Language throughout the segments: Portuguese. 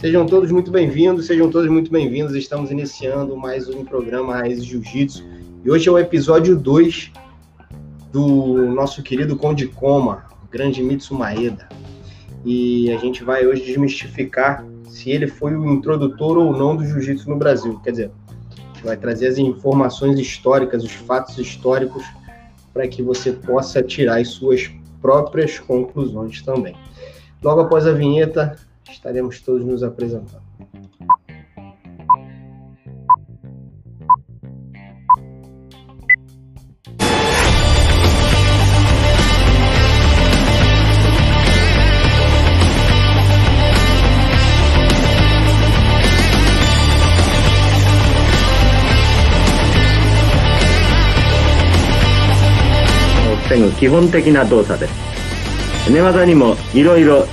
Sejam todos muito bem-vindos, sejam todos muito bem-vindos. Estamos iniciando mais um programa Raiz Jiu-Jitsu. E hoje é o episódio 2 do nosso querido Conde Coma, o grande Mitsu Maeda. E a gente vai hoje desmistificar se ele foi o introdutor ou não do jiu-jitsu no Brasil. Quer dizer, vai trazer as informações históricas, os fatos históricos, para que você possa tirar as suas próprias conclusões também. Logo após a vinheta, estaremos todos nos apresentando. 基本的な動作です。寝技にもいろいろ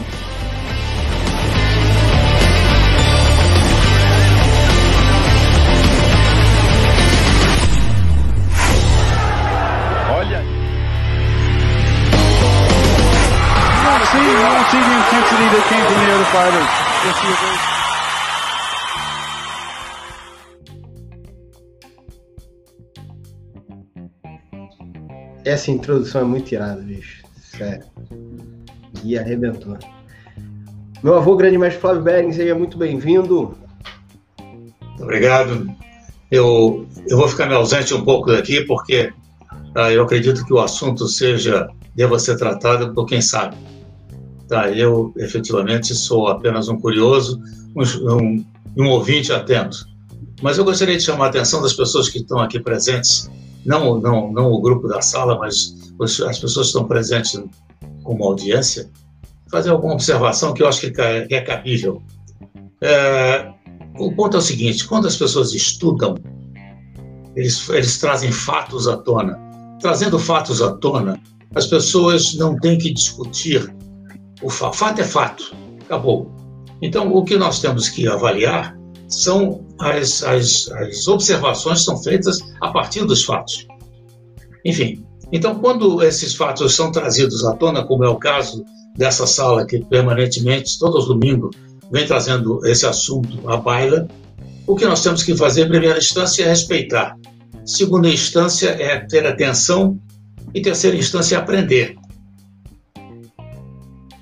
Essa introdução é muito irada, bicho. Sério. E arrebentou. Meu avô, grande mestre Flávio Bering, seja muito bem-vindo. Obrigado. Eu, eu vou ficar me ausente um pouco daqui, porque ah, eu acredito que o assunto seja deva ser tratado por quem sabe. Tá, eu efetivamente sou apenas um curioso, um, um, um ouvinte atento. Mas eu gostaria de chamar a atenção das pessoas que estão aqui presentes não, não, não o grupo da sala, mas as pessoas que estão presentes como audiência, fazer alguma observação que eu acho que é cabível. É, o ponto é o seguinte: quando as pessoas estudam, eles, eles trazem fatos à tona. Trazendo fatos à tona, as pessoas não têm que discutir. O fato é fato, acabou. Então, o que nós temos que avaliar são as, as, as observações são feitas a partir dos fatos. Enfim, então, quando esses fatos são trazidos à tona, como é o caso dessa sala que permanentemente, todos os domingos, vem trazendo esse assunto à baila, o que nós temos que fazer, em primeira instância, é respeitar. Segunda instância é ter atenção. E terceira instância é aprender.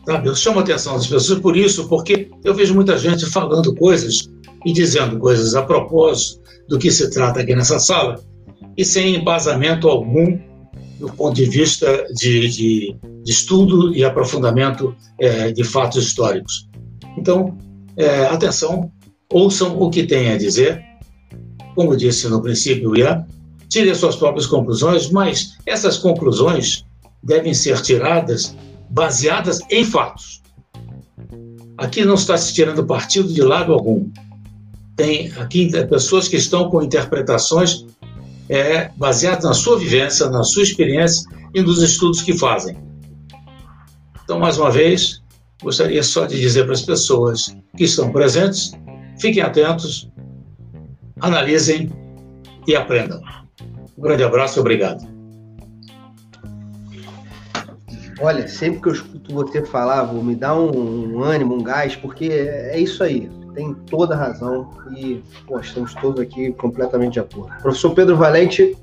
Sabe? Eu chamo a atenção das pessoas por isso, porque eu vejo muita gente falando coisas e dizendo coisas a propósito do que se trata aqui nessa sala e sem embasamento algum do ponto de vista de, de, de estudo e aprofundamento é, de fatos históricos. Então, é, atenção, ouçam o que tem a dizer. Como disse no princípio, Ian, tire suas próprias conclusões, mas essas conclusões devem ser tiradas baseadas em fatos. Aqui não está se tirando partido de lado algum tem aqui pessoas que estão com interpretações é, baseadas na sua vivência, na sua experiência e nos estudos que fazem. Então, mais uma vez, gostaria só de dizer para as pessoas que estão presentes, fiquem atentos, analisem e aprendam. Um grande abraço e obrigado. Olha, sempre que eu escuto você falar, vou me dar um, um ânimo, um gás, porque é isso aí tem toda a razão e pô, estamos todos aqui completamente de acordo. Professor Pedro Valente.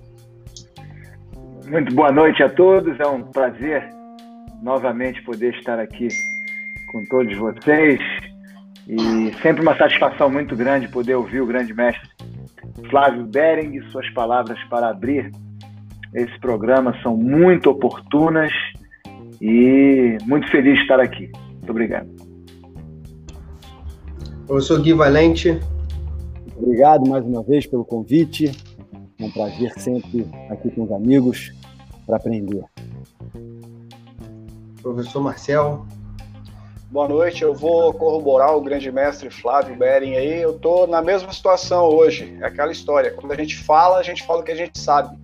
Muito boa noite a todos, é um prazer novamente poder estar aqui com todos vocês e sempre uma satisfação muito grande poder ouvir o grande mestre Flávio Bering e suas palavras para abrir esse programa são muito oportunas e muito feliz de estar aqui. Muito obrigado. Professor Gui Valente. Obrigado mais uma vez pelo convite. É um prazer sempre aqui com os amigos para aprender. Professor Marcel. Boa noite, eu vou corroborar o grande mestre Flávio Bering aí. Eu estou na mesma situação hoje. É aquela história. Quando a gente fala, a gente fala o que a gente sabe.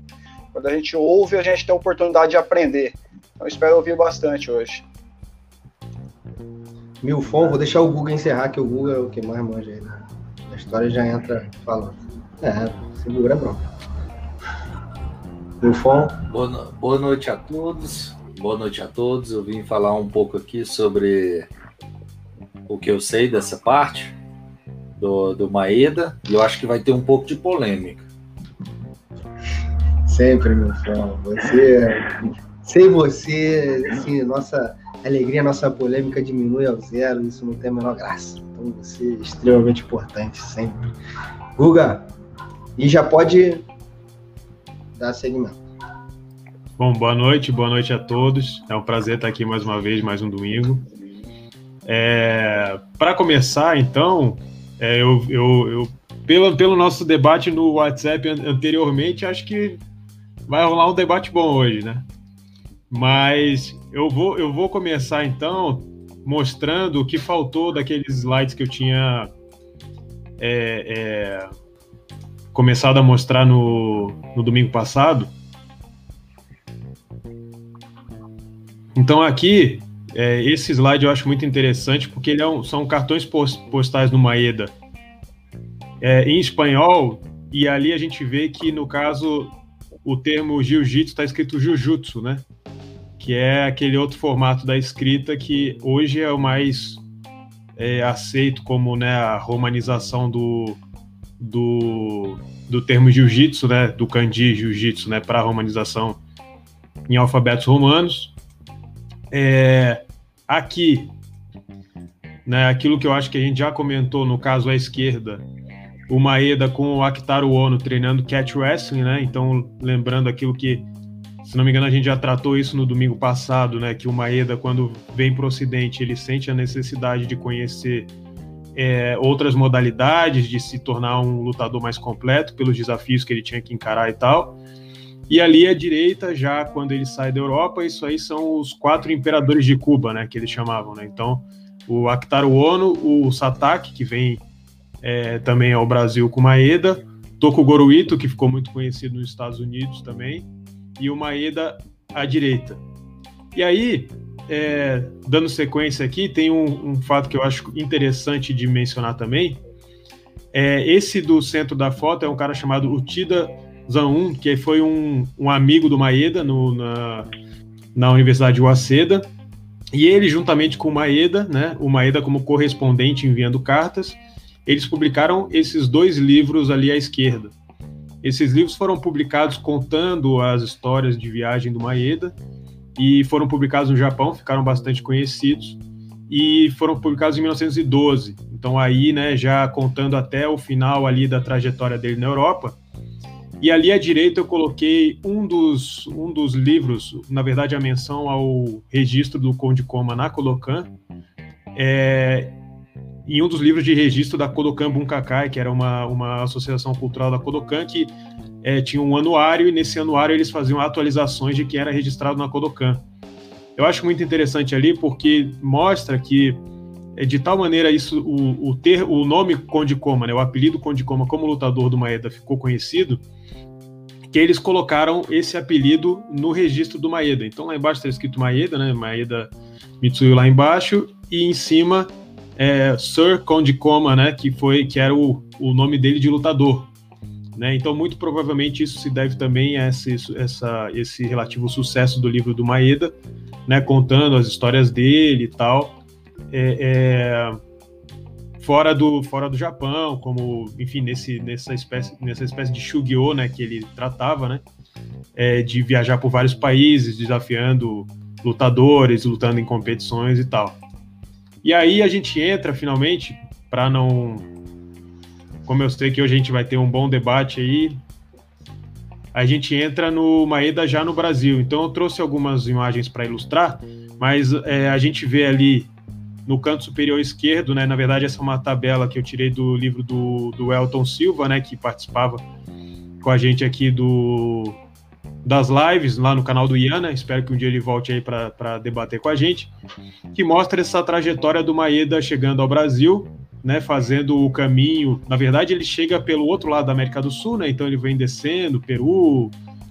Quando a gente ouve, a gente tem a oportunidade de aprender. Então espero ouvir bastante hoje. Milfon, vou deixar o Google encerrar, que o Google é o que mais manja aí. Né? A história já entra falando. É, segura, bronca. Milfon. Boa, boa noite a todos. boa noite a todos. Eu vim falar um pouco aqui sobre o que eu sei dessa parte do, do Maeda e eu acho que vai ter um pouco de polêmica. Sempre, meu filho. Você, sem você, assim, nossa alegria, nossa polêmica diminui ao zero, isso não tem a menor graça. Então você é extremamente importante, sempre. Guga, e já pode dar segmento. Bom, boa noite, boa noite a todos. É um prazer estar aqui mais uma vez, mais um domingo. É, Para começar, então, é, eu, eu, eu pelo, pelo nosso debate no WhatsApp anteriormente, acho que vai rolar um debate bom hoje, né? Mas eu vou, eu vou começar então mostrando o que faltou daqueles slides que eu tinha é, é, começado a mostrar no, no domingo passado. Então aqui, é, esse slide eu acho muito interessante porque ele é um, são cartões postais no Maeda é, em espanhol e ali a gente vê que no caso o termo jiu-jitsu está escrito jujutsu, né? Que é aquele outro formato da escrita que hoje é o mais é, aceito como né, a romanização do, do, do termo jiu-jitsu, né? Do kanji jiu-jitsu, né? Para romanização em alfabetos romanos. É, aqui, né, aquilo que eu acho que a gente já comentou no caso à esquerda, o Maeda com o Akitaru Ono treinando catch wrestling, né? Então, lembrando aquilo que, se não me engano, a gente já tratou isso no domingo passado, né? Que o Maeda, quando vem para o Ocidente, ele sente a necessidade de conhecer é, outras modalidades, de se tornar um lutador mais completo pelos desafios que ele tinha que encarar e tal. E ali à direita, já quando ele sai da Europa, isso aí são os quatro imperadores de Cuba, né, que eles chamavam, né? Então, o Akitaru Ono, o Satake, que vem é, também ao Brasil com Maeda, Tokugoro Ito, que ficou muito conhecido nos Estados Unidos também, e o Maeda à direita. E aí, é, dando sequência aqui, tem um, um, fato que eu acho interessante de mencionar também. É, esse do centro da foto é um cara chamado Utida Zanun, que foi um, um amigo do Maeda no, na, na Universidade de Waseda, e ele, juntamente com o Maeda, né, o Maeda como correspondente enviando cartas, eles publicaram esses dois livros ali à esquerda. Esses livros foram publicados contando as histórias de viagem do Maeda e foram publicados no Japão, ficaram bastante conhecidos e foram publicados em 1912. Então aí, né, já contando até o final ali da trajetória dele na Europa, e ali à direita eu coloquei um dos, um dos livros, na verdade a menção ao registro do Conde Coma na Kodokan, é, em um dos livros de registro da Kodokan Bunkakai, que era uma, uma associação cultural da Kodokan, que é, tinha um anuário, e nesse anuário eles faziam atualizações de quem era registrado na Kodokan. Eu acho muito interessante ali porque mostra que é, de tal maneira isso o, o ter o nome Conde Koma, né, o apelido Conde Koma como lutador do Maeda ficou conhecido que eles colocaram esse apelido no registro do Maeda. Então lá embaixo está escrito Maeda, né? Maeda Mitsuyo lá embaixo, e em cima é, Sir Conde Koma, né? Que foi que era o, o nome dele de lutador. Né? Então, muito provavelmente isso se deve também a esse, essa, esse relativo sucesso do livro do Maeda, né? contando as histórias dele e tal. É, é, fora do, fora do Japão, como, enfim, nesse, nessa, espécie, nessa espécie de Shugyo, né, que ele tratava, né, é, de viajar por vários países, desafiando lutadores, lutando em competições e tal. E aí a gente entra, finalmente, para não... Como eu sei que hoje a gente vai ter um bom debate aí, a gente entra no Maeda já no Brasil. Então eu trouxe algumas imagens para ilustrar, mas é, a gente vê ali no canto superior esquerdo, né? Na verdade, essa é uma tabela que eu tirei do livro do, do Elton Silva, né? Que participava com a gente aqui do das lives lá no canal do Iana. Espero que um dia ele volte aí para debater com a gente. Que mostra essa trajetória do Maeda chegando ao Brasil, né? Fazendo o caminho. Na verdade, ele chega pelo outro lado da América do Sul, né? Então ele vem descendo, Peru,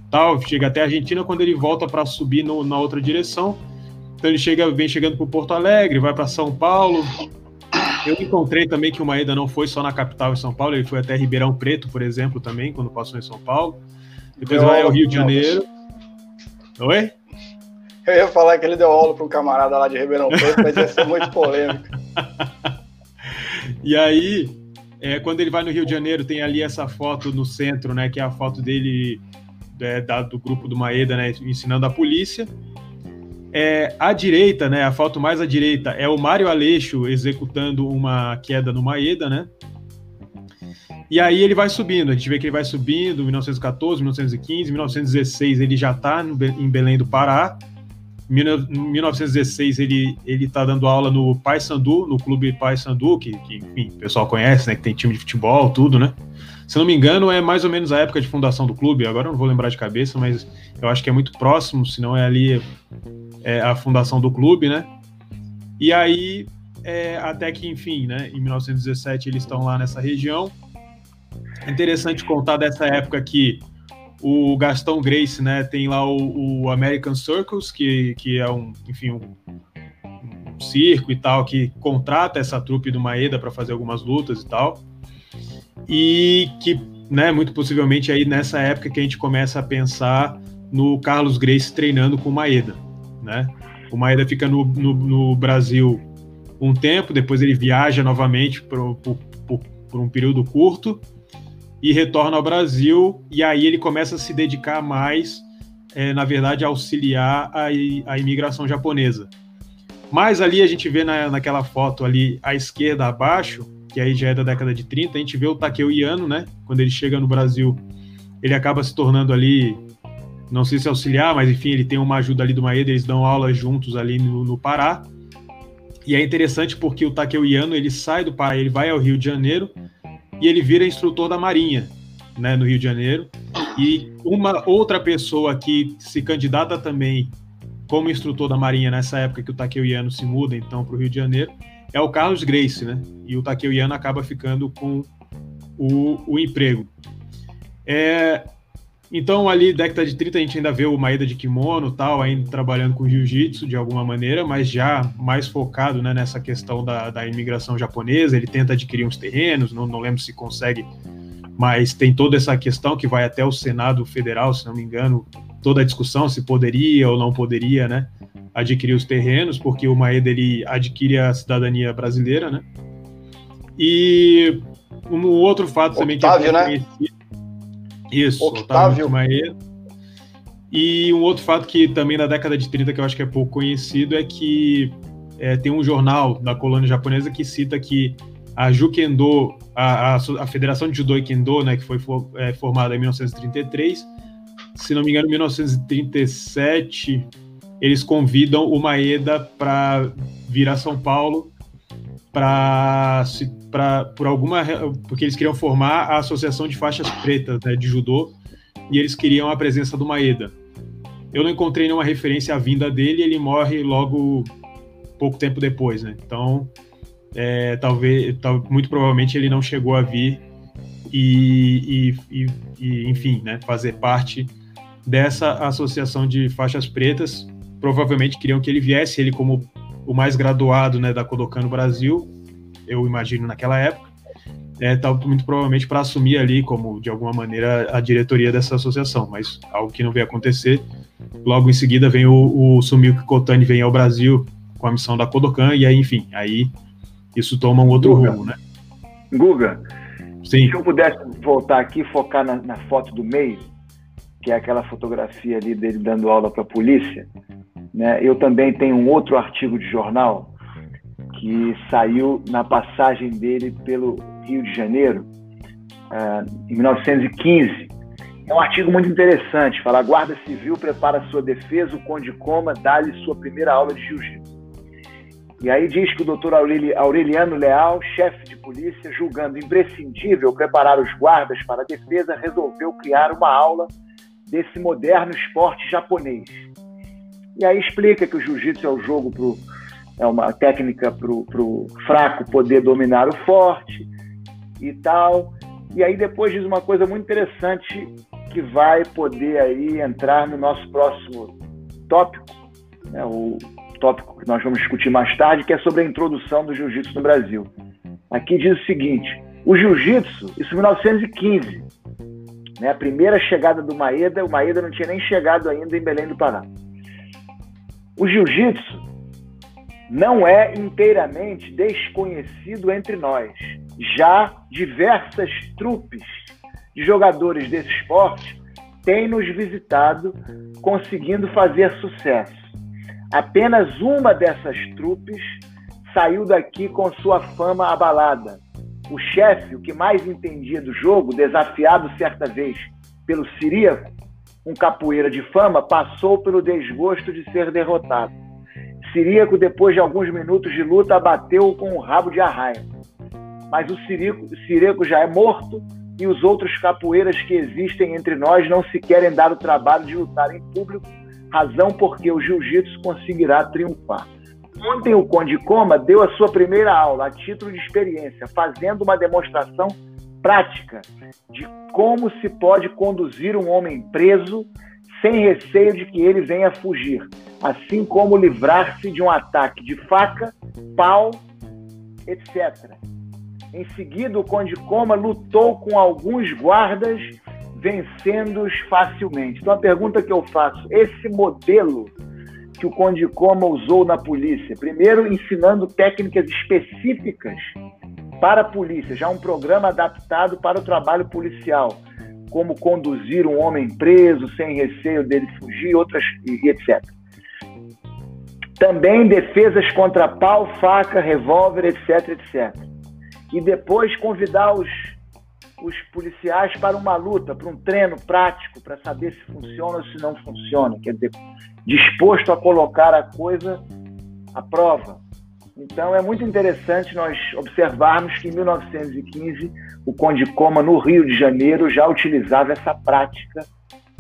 tal, chega até a Argentina. Quando ele volta para subir no, na outra direção então ele chega, vem chegando para Porto Alegre, vai para São Paulo. Eu encontrei também que o Maeda não foi só na capital em São Paulo, ele foi até Ribeirão Preto, por exemplo, também, quando passou em São Paulo. Depois vai ao Rio de Janeiro. Oi? Eu ia falar que ele deu aula para um camarada lá de Ribeirão Preto, mas ia ser muito polêmico. e aí, é, quando ele vai no Rio de Janeiro, tem ali essa foto no centro, né? Que é a foto dele é, da, do grupo do Maeda, né? Ensinando a polícia. É, à direita, né? A foto mais à direita é o Mário Aleixo executando uma queda no Maeda, né? E aí ele vai subindo, a gente vê que ele vai subindo, 1914, 1915, 1916 ele já está em Belém do Pará. Em 1916 ele ele está dando aula no Paysandu, no clube Paysandu, que, que enfim, o pessoal conhece, né, que tem time de futebol, tudo, né? Se não me engano, é mais ou menos a época de fundação do clube, agora eu não vou lembrar de cabeça, mas eu acho que é muito próximo, se não é ali é, a fundação do clube, né? E aí, é, até que, enfim, né, em 1917 eles estão lá nessa região, é interessante contar dessa época que o Gastão Grace, né, tem lá o, o American Circus, que, que é um, enfim, um, um, circo e tal, que contrata essa trupe do Maeda para fazer algumas lutas e tal. E que, né, muito possivelmente aí nessa época que a gente começa a pensar no Carlos Grace treinando com o Maeda, né? O Maeda fica no, no, no Brasil um tempo, depois ele viaja novamente por, por, por, por um período curto, e retorna ao Brasil, e aí ele começa a se dedicar mais, é, na verdade, a auxiliar a, a imigração japonesa. Mas ali a gente vê na, naquela foto ali à esquerda abaixo, que aí já é da década de 30, a gente vê o Takeo Yano, né? Quando ele chega no Brasil, ele acaba se tornando ali, não sei se auxiliar, mas enfim, ele tem uma ajuda ali do Maeda, eles dão aulas juntos ali no, no Pará. E é interessante porque o Takeo Yano, ele sai do Pará, ele vai ao Rio de Janeiro, e ele vira instrutor da Marinha, né, no Rio de Janeiro. E uma outra pessoa que se candidata também como instrutor da Marinha nessa época que o Takeo se muda então para o Rio de Janeiro é o Carlos Grace, né? E o Takeo acaba ficando com o, o emprego. É, então, ali, década de 30, a gente ainda vê o Maeda de kimono tal, ainda trabalhando com jiu-jitsu de alguma maneira, mas já mais focado né, nessa questão da, da imigração japonesa. Ele tenta adquirir uns terrenos, não, não lembro se consegue, mas tem toda essa questão que vai até o Senado Federal, se não me engano, toda a discussão se poderia ou não poderia né, adquirir os terrenos, porque o Maeda ele adquire a cidadania brasileira, né? E um outro fato também Otávio, que é né? Isso, Octávio. Otávio E um outro fato que também na década de 30, que eu acho que é pouco conhecido, é que é, tem um jornal da colônia japonesa que cita que a Jukendo, a, a, a Federação de Judô e Kendo, né, que foi for, é, formada em 1933, se não me engano, em 1937, eles convidam o Maeda para vir a São Paulo para por alguma porque eles queriam formar a associação de faixas pretas né, de judô e eles queriam a presença do Maeda. Eu não encontrei nenhuma referência à vinda dele, ele morre logo pouco tempo depois, né? Então, é, talvez, tal, muito provavelmente ele não chegou a vir e, e, e, enfim, né, fazer parte dessa associação de faixas pretas. Provavelmente queriam que ele viesse, ele como o mais graduado né, da Kodokan no Brasil, eu imagino naquela época, é, tá, muito provavelmente para assumir ali como de alguma maneira a diretoria dessa associação, mas algo que não veio acontecer. Logo em seguida vem o, o Sumiko Kotani vem ao Brasil com a missão da Kodokan e aí, enfim, aí isso toma um outro Guga. rumo, né? Guga, Sim. se eu pudesse voltar aqui e focar na, na foto do meio, que é aquela fotografia ali dele dando aula para a polícia, né? Eu também tenho um outro artigo de jornal que saiu na passagem dele pelo Rio de Janeiro, ah, em 1915. É um artigo muito interessante. Fala: a Guarda Civil prepara sua defesa, o Conde Coma dá-lhe sua primeira aula de jiu-jitsu. E aí diz que o doutor Aureli- Aureliano Leal, chefe de polícia, julgando imprescindível preparar os guardas para a defesa, resolveu criar uma aula desse moderno esporte japonês. E aí explica que o jiu-jitsu é o jogo pro, é uma técnica para o fraco poder dominar o forte e tal. E aí depois diz uma coisa muito interessante que vai poder aí entrar no nosso próximo tópico, né, o tópico que nós vamos discutir mais tarde, que é sobre a introdução do jiu-jitsu no Brasil. Aqui diz o seguinte: o jiu-jitsu, isso em 1915, né, a primeira chegada do Maeda, o Maeda não tinha nem chegado ainda em Belém do Pará. O jiu-jitsu não é inteiramente desconhecido entre nós. Já diversas trupes de jogadores desse esporte têm nos visitado, conseguindo fazer sucesso. Apenas uma dessas trupes saiu daqui com sua fama abalada. O chefe, o que mais entendia do jogo, desafiado certa vez pelo Siríaco, um capoeira de fama, passou pelo desgosto de ser derrotado. Siríaco, depois de alguns minutos de luta, abateu com um rabo de arraia. Mas o Siríaco, Siríaco já é morto e os outros capoeiras que existem entre nós não se querem dar o trabalho de lutar em público, razão porque o jiu-jitsu conseguirá triunfar. Ontem o Conde Coma deu a sua primeira aula a título de experiência, fazendo uma demonstração prática de como se pode conduzir um homem preso sem receio de que ele venha fugir, assim como livrar-se de um ataque de faca, pau, etc. Em seguida, o Conde Coma lutou com alguns guardas, vencendo-os facilmente. Então, a pergunta que eu faço: esse modelo que o Conde Coma usou na polícia, primeiro ensinando técnicas específicas para a polícia, já um programa adaptado para o trabalho policial, como conduzir um homem preso sem receio dele fugir, outras e etc. Também defesas contra pau, faca, revólver, etc, etc. E depois convidar os, os policiais para uma luta, para um treino prático, para saber se funciona ou se não funciona. Quer dizer, disposto a colocar a coisa à prova. Então é muito interessante nós observarmos que em 1915 o Conde Coma, no Rio de Janeiro, já utilizava essa prática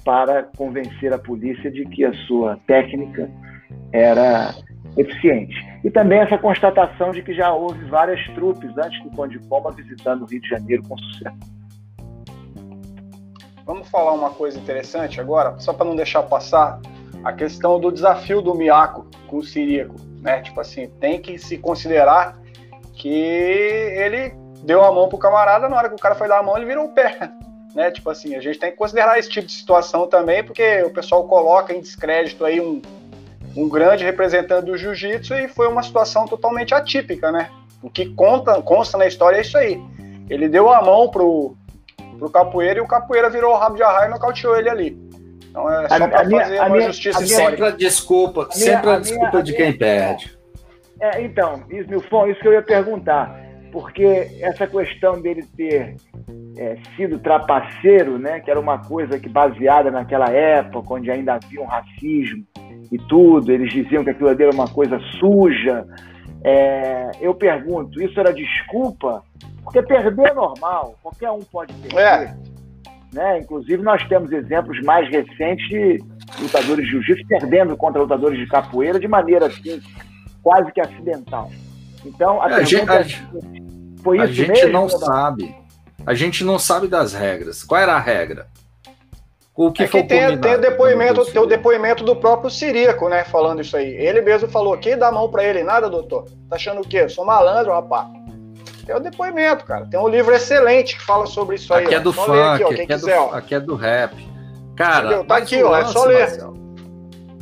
para convencer a polícia de que a sua técnica era eficiente. E também essa constatação de que já houve várias trupes antes do Conde Coma visitando o Rio de Janeiro com sucesso. Vamos falar uma coisa interessante agora, só para não deixar passar a questão do desafio do Miaco com o Siríaco né? Tipo assim, tem que se considerar que ele deu a mão pro camarada, na hora que o cara foi dar a mão, ele virou o pé, né? Tipo assim, a gente tem que considerar esse tipo de situação também, porque o pessoal coloca em descrédito aí um, um grande representante do jiu-jitsu e foi uma situação totalmente atípica, né? O que conta, consta na história é isso aí. Ele deu a mão pro, pro capoeira e o capoeira virou o rabo de arraio e nocauteou ele ali. Então é só para fazer uma minha, justiça a Sempre a desculpa, a sempre a, a desculpa minha, de quem minha, perde. É, então, Milfon, isso que eu ia perguntar. Porque essa questão dele ter é, sido trapaceiro, né, que era uma coisa que baseada naquela época, onde ainda havia um racismo e tudo, eles diziam que aquilo ali era uma coisa suja. É, eu pergunto, isso era desculpa? Porque perder é normal, qualquer um pode perder. É. Né? Inclusive, nós temos exemplos mais recentes de lutadores de jiu-jitsu perdendo contra lutadores de capoeira de maneira assim, quase que acidental. Então, a, a gente, é, foi isso a gente mesmo, não sabe. A gente não sabe das regras. Qual era a regra? O que, é que tem, tem, o depoimento, tem o depoimento do próprio Siríaco, né? Falando isso aí. Ele mesmo falou: que dá mão para ele? Nada, doutor. Tá achando o quê? Eu sou malandro, rapaz. Tem o depoimento, cara. Tem um livro excelente que fala sobre isso aí. Aqui ó. é do funk, aqui, aqui, é quiser, do, aqui, é do, rap. Cara, Entendeu? tá aqui, ó, é só ler. Marcelo.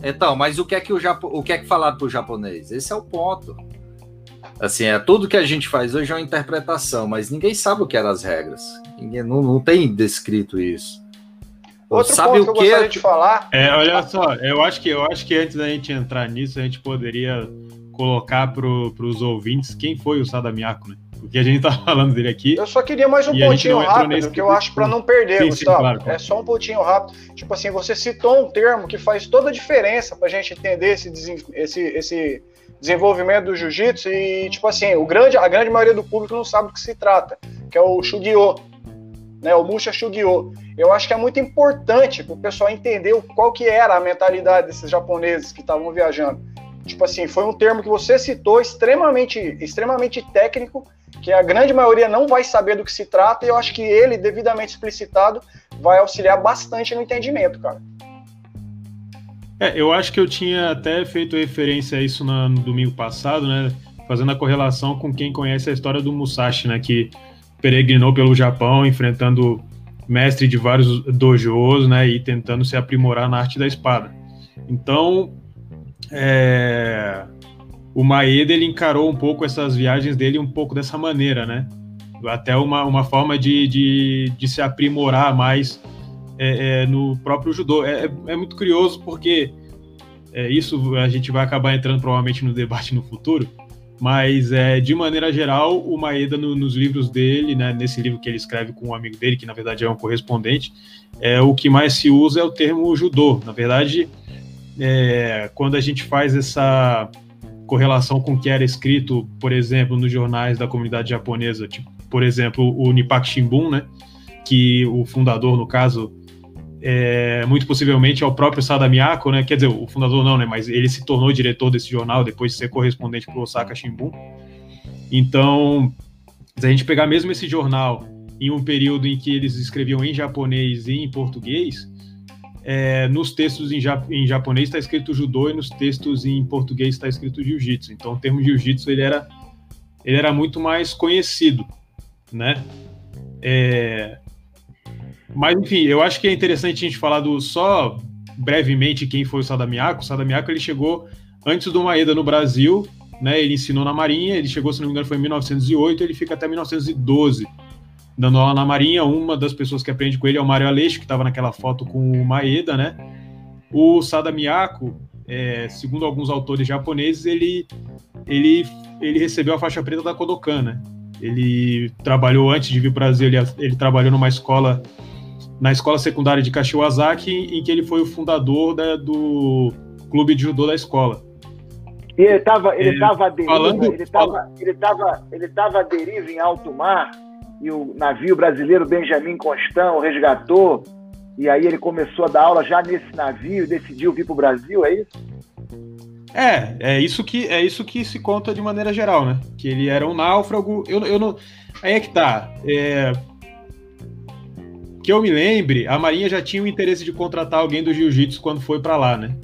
Então, mas o que é que o, Japo... o que é que falado pro japonês? Esse é o ponto. Assim, é tudo que a gente faz hoje é uma interpretação, mas ninguém sabe o que eram as regras. Ninguém não, não tem descrito isso. Outro sabe ponto o que eu gostaria de falar. É, olha só, eu acho que eu acho que antes da gente entrar nisso, a gente poderia colocar para os ouvintes quem foi o Sadamiaco, né? Porque a gente tá falando dele aqui. Eu só queria mais um pontinho rápido, que eu acho para não perder, sim, Gustavo. Sim, claro, claro. É só um pontinho rápido. Tipo assim, você citou um termo que faz toda a diferença para a gente entender esse, esse, esse desenvolvimento do jiu-jitsu e, tipo assim, o grande, a grande maioria do público não sabe do que se trata, que é o Shugyo, né, o Musha Shugyo. Eu acho que é muito importante para o pessoal entender qual que era a mentalidade desses japoneses que estavam viajando. Tipo assim, foi um termo que você citou extremamente, extremamente técnico que a grande maioria não vai saber do que se trata, e eu acho que ele, devidamente explicitado, vai auxiliar bastante no entendimento, cara. É, eu acho que eu tinha até feito referência a isso no, domingo passado, né? Fazendo a correlação com quem conhece a história do Musashi, né? Que peregrinou pelo Japão, enfrentando mestre de vários dojos, né? E tentando se aprimorar na arte da espada. Então, é, o Maeda ele encarou um pouco essas viagens dele um pouco dessa maneira, né? Até uma, uma forma de, de, de se aprimorar mais é, é, no próprio judô. É, é muito curioso porque é, isso a gente vai acabar entrando provavelmente no debate no futuro, mas é, de maneira geral, o Maeda no, nos livros dele, né, nesse livro que ele escreve com um amigo dele, que na verdade é um correspondente, é, o que mais se usa é o termo judô. Na verdade, é, quando a gente faz essa correlação com o que era escrito, por exemplo, nos jornais da comunidade japonesa, tipo, por exemplo, o Nipak Shimbun, né, que o fundador, no caso, é, muito possivelmente é o próprio Sada Miyako, né, quer dizer, o fundador não, né, mas ele se tornou diretor desse jornal depois de ser correspondente para o Osaka Shimbun. Então, se a gente pegar mesmo esse jornal em um período em que eles escreviam em japonês e em português, é, nos textos em, em japonês está escrito judô e nos textos em português está escrito jiu-jitsu. Então, o termo jiu-jitsu ele era, ele era muito mais conhecido, né? É, mas, enfim, eu acho que é interessante a gente falar do só brevemente quem foi o Sadamiako. O Sadamiako ele chegou antes do Maeda no Brasil, né? Ele ensinou na Marinha, ele chegou, se não me engano, foi em 1908, ele fica até 1912 dando aula na Marinha. Uma das pessoas que aprende com ele é o Mário Aleixo, que estava naquela foto com o Maeda, né? O Sada Miyako, é, segundo alguns autores japoneses, ele, ele, ele recebeu a faixa preta da Kodokan, né? Ele trabalhou antes de vir para o Brasil, ele, ele trabalhou numa escola, na escola secundária de Kashiwazaki, em que ele foi o fundador da, do clube de judô da escola. E ele estava ele é, tava deriva, falando, ele tava, ele tava, ele tava à deriva em alto mar e o navio brasileiro Benjamin Constant o resgatou, e aí ele começou a dar aula já nesse navio e decidiu vir para o Brasil, é isso? É, é isso que é isso que se conta de maneira geral, né? Que ele era um náufrago. Eu, eu não. Aí é que tá. É, que eu me lembre, a Marinha já tinha o interesse de contratar alguém do Jiu-Jitsu quando foi para lá, né?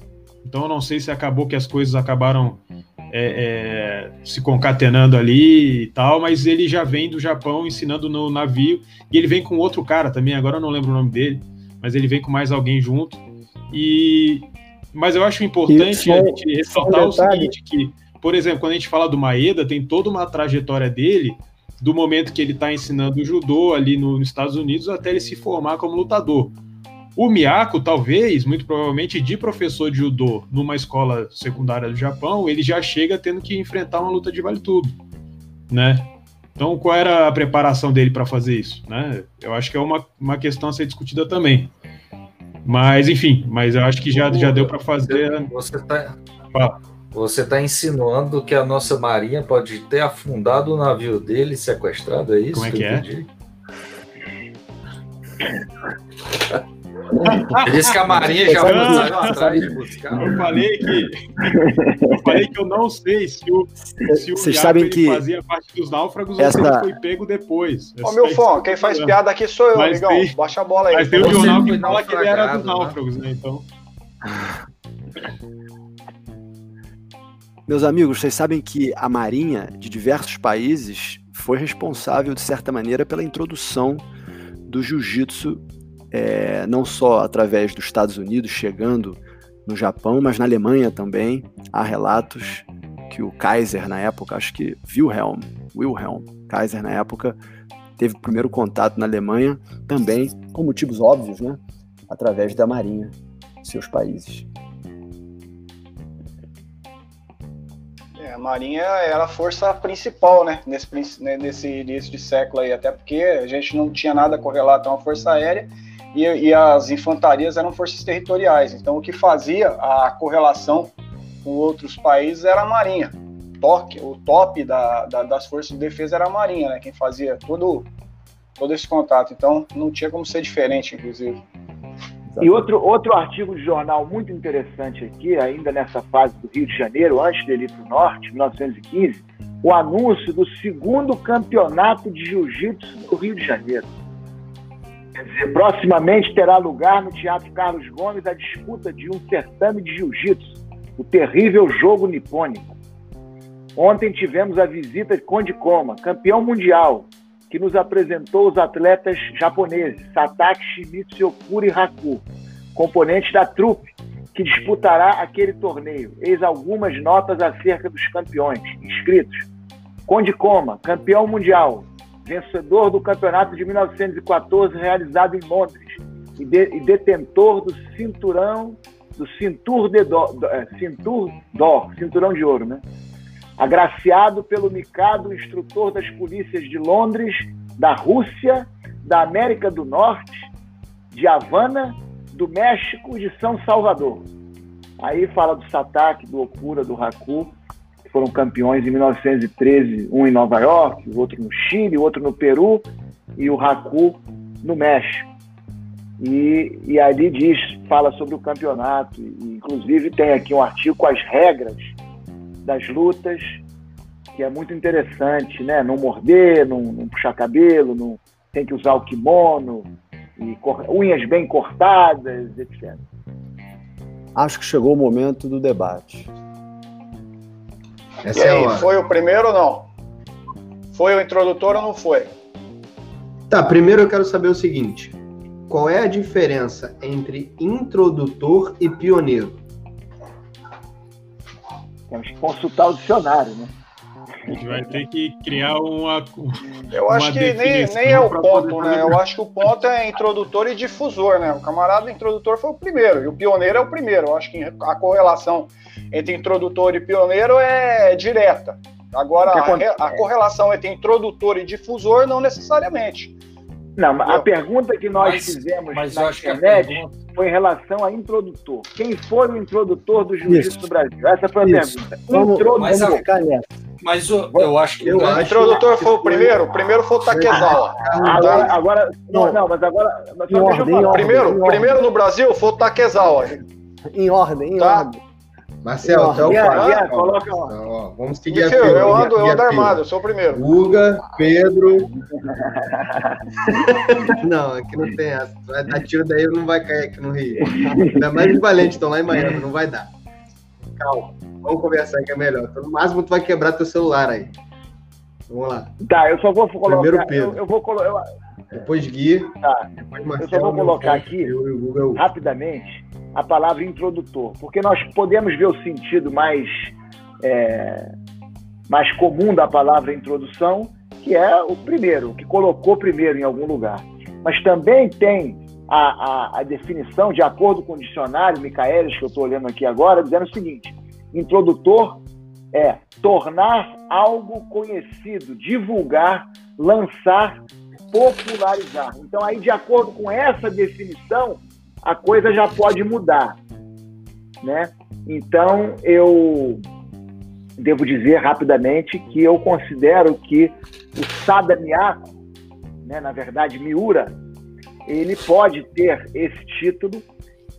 Então eu não sei se acabou que as coisas acabaram é, é, se concatenando ali e tal, mas ele já vem do Japão ensinando no navio e ele vem com outro cara também, agora eu não lembro o nome dele, mas ele vem com mais alguém junto. E mas eu acho importante a gente ressaltar um o seguinte que, por exemplo, quando a gente fala do Maeda, tem toda uma trajetória dele do momento que ele está ensinando judô ali no, nos Estados Unidos até ele se formar como lutador. O Miyako, talvez, muito provavelmente, de professor de judô numa escola secundária do Japão, ele já chega tendo que enfrentar uma luta de vale tudo, né? Então, qual era a preparação dele para fazer isso, né? Eu acho que é uma, uma questão a ser discutida também. Mas, enfim, mas eu acho que já, já deu para fazer. Você está você tá insinuando que a nossa marinha pode ter afundado o navio dele sequestrado, é isso? Como é que, que é? Ele disse que a Marinha já saiu atrás de buscar. Eu falei que. Eu falei que eu não sei se o, se o Vocês sabem que fazia parte dos náufragos essa... ou se ele foi pego depois. Ô, meu fã, quem faz piada aqui sou eu, amigão. Tem... Baixa a bola aí. Mas tem o jornal que fala que ele era dos né? náufragos, né? Então. Meus amigos, vocês sabem que a Marinha de diversos países foi responsável, de certa maneira, pela introdução do jiu-jitsu é, não só através dos Estados Unidos chegando no Japão, mas na Alemanha também. Há relatos que o Kaiser, na época, acho que Wilhelm, Wilhelm Kaiser, na época, teve o primeiro contato na Alemanha, também, com motivos óbvios, né? através da Marinha seus países. É, a Marinha era a força principal, né, nesse, nesse início de século aí, até porque a gente não tinha nada correlato a uma força aérea e, e as infantarias eram forças territoriais. Então, o que fazia a correlação com outros países era a Marinha. Toque, o top da, da, das forças de defesa era a Marinha, né? Quem fazia todo, todo esse contato. Então, não tinha como ser diferente, inclusive. E outro, outro artigo de jornal muito interessante aqui, ainda nessa fase do Rio de Janeiro, antes dele ir para o Norte, 1915, o anúncio do segundo campeonato de jiu-jitsu do Rio de Janeiro. Quer dizer, proximamente terá lugar no Teatro Carlos Gomes a disputa de um certame de jiu-jitsu, o terrível jogo nipônico. Ontem tivemos a visita de Conde Koma, campeão mundial, que nos apresentou os atletas japoneses Sataki Shimizu Okuri Haku, componentes da trupe, que disputará aquele torneio. Eis algumas notas acerca dos campeões inscritos. Conde Coma, campeão mundial, vencedor do campeonato de 1914 realizado em Londres e, de, e detentor do cinturão do cintur de do, do, é, cintur d'or, cinturão de ouro, né? Agraciado pelo Mikado, instrutor das polícias de Londres, da Rússia, da América do Norte, de Havana, do México e de São Salvador. Aí fala do Satak, do Okura, do que foram campeões em 1913, um em Nova York, o outro no Chile, o outro no Peru e o Haku no México. E, e ali diz, fala sobre o campeonato, e, inclusive tem aqui um artigo com as regras das lutas, que é muito interessante, né? Não morder, não, não puxar cabelo, não tem que usar o kimono, e unhas bem cortadas, etc. Acho que chegou o momento do debate. Essa e aí, é foi o primeiro ou não? Foi o introdutor ou não foi? Tá, primeiro eu quero saber o seguinte: qual é a diferença entre introdutor e pioneiro? Temos que consultar o dicionário, né? A gente vai ter que criar uma. Eu acho que nem, nem é o ponto, né? Eu acho que o ponto é introdutor e difusor, né? O camarada introdutor foi o primeiro e o pioneiro é o primeiro. Eu acho que a correlação entre introdutor e pioneiro é direta. Agora, a, a correlação entre introdutor e difusor não necessariamente. Não, a pergunta que nós mas, fizemos mas na internet pergunta... foi em relação a introdutor. Quem foi o introdutor do jiu-jitsu no Brasil? Essa foi a Isso. pergunta. Vamos, mas, a, mas eu, eu acho que. Eu o introdutor foi o primeiro? O primeiro foi o Takezawa. Agora, agora não, não, mas agora. Mas ordem, primeiro, primeiro no Brasil foi o Takezawa. Em ordem, em tá? ordem. Marcelo, até o yeah, coloca lá. Então, vamos seguir aqui. Eu ando, eu ando armado, eu sou o primeiro. Guga, Pedro. não, aqui não tem essa. Vai dar tiro daí não vai cair aqui no Rio. Ainda mais os valentes estão lá em Miami, não vai dar. Calma, vamos conversar que é melhor. Então, no máximo tu vai quebrar teu celular aí. Vamos lá. Tá, eu só vou colocar. Primeiro Pedro. Eu, eu vou colocar. Depois Gui. Tá. Depois Marcelo, eu só vou colocar aqui, eu, rapidamente, a palavra introdutor, porque nós podemos ver o sentido mais, é, mais comum da palavra introdução, que é o primeiro, que colocou primeiro em algum lugar. Mas também tem a, a, a definição, de acordo com o dicionário Micaelis, que eu estou olhando aqui agora, dizendo o seguinte: introdutor é tornar algo conhecido, divulgar, lançar, popularizar. Então, aí, de acordo com essa definição, a coisa já pode mudar, né? Então eu devo dizer rapidamente que eu considero que o Sada Miyako, né, na verdade Miura, ele pode ter esse título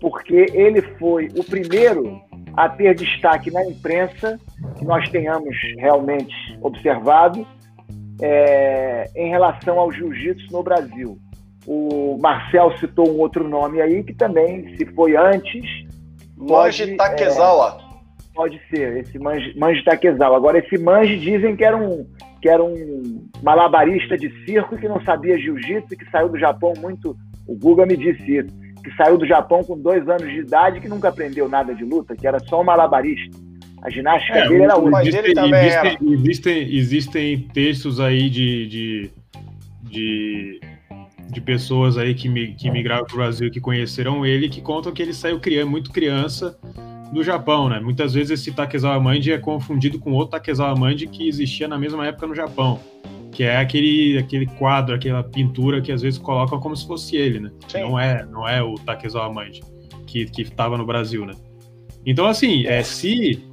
porque ele foi o primeiro a ter destaque na imprensa que nós tenhamos realmente observado é, em relação ao jiu-jitsu no Brasil. O Marcel citou um outro nome aí que também, se foi antes. Manji Takezawa. É, pode ser, esse Manji, Manji Takezawa. Agora, esse Manji dizem que era um, que era um malabarista de circo que não sabia jiu-jitsu, que saiu do Japão muito. O Guga me disse isso. Que saiu do Japão com dois anos de idade que nunca aprendeu nada de luta, que era só um malabarista. A ginástica é, dele era outra. Mas ele também existem, era. Existem, existem textos aí de, de, de de pessoas aí que, mi, que migraram para o Brasil que conheceram ele, que contam que ele saiu criança, muito criança do Japão, né? Muitas vezes esse Takezawa Mandi é confundido com outro Takezawa Mandi que existia na mesma época no Japão, que é aquele, aquele quadro, aquela pintura que às vezes colocam como se fosse ele, né? Não é, não é o Takezawa Mandi que que estava no Brasil, né? Então assim, é se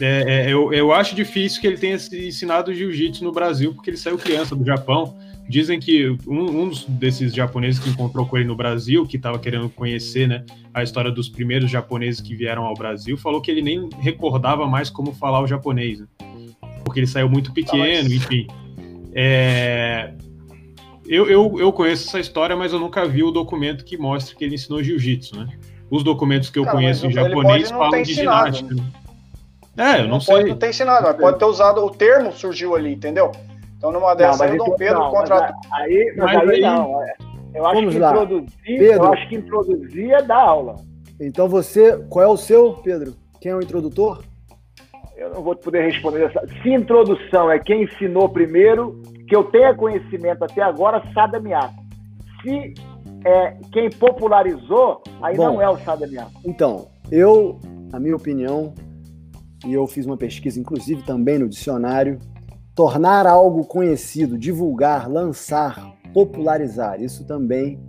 é, é, eu, eu acho difícil que ele tenha ensinado jiu-jitsu no Brasil, porque ele saiu criança do Japão. Dizem que um, um desses japoneses que encontrou com ele no Brasil, que estava querendo conhecer né, a história dos primeiros japoneses que vieram ao Brasil, falou que ele nem recordava mais como falar o japonês, né? porque ele saiu muito pequeno, enfim. É... Eu, eu, eu conheço essa história, mas eu nunca vi o documento que mostra que ele ensinou jiu-jitsu, né? Os documentos que eu Cara, conheço em japonês falam de ginástica. Né? É, eu não, não sei. Pode não ter ensinado, mas pode ter usado o termo surgiu ali, entendeu? Então, numa dessas, aí o Dom Pedro não, contratou. Aí, mas, mas aí, aí, não. É. Eu acho, que introduzir, eu acho que introduzir é dar aula. Então você, qual é o seu, Pedro? Quem é o introdutor? Eu não vou poder responder essa. Se introdução é quem ensinou primeiro, que eu tenha conhecimento até agora, Sada Miato. Se é quem popularizou, aí Bom, não é o Sada Miato. Então, eu, na minha opinião, e eu fiz uma pesquisa, inclusive também no dicionário, tornar algo conhecido, divulgar, lançar, popularizar, isso também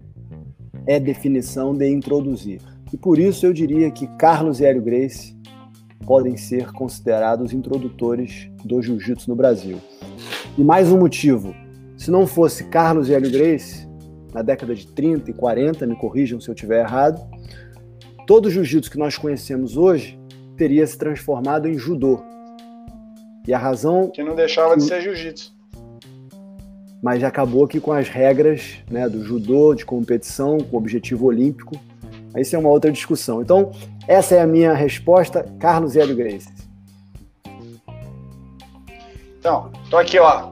é definição de introduzir. E por isso eu diria que Carlos e Hélio Grace podem ser considerados introdutores do jiu-jitsu no Brasil. E mais um motivo: se não fosse Carlos e Hélio Grace, na década de 30 e 40, me corrijam se eu estiver errado, todo o jiu-jitsu que nós conhecemos hoje teria se transformado em judô. E a razão. Que não deixava de ser jiu-jitsu. Mas acabou aqui com as regras né, do judô, de competição, com objetivo olímpico. Isso é uma outra discussão. Então, essa é a minha resposta, Carlos Hélio Grace. Então, tô aqui, ó.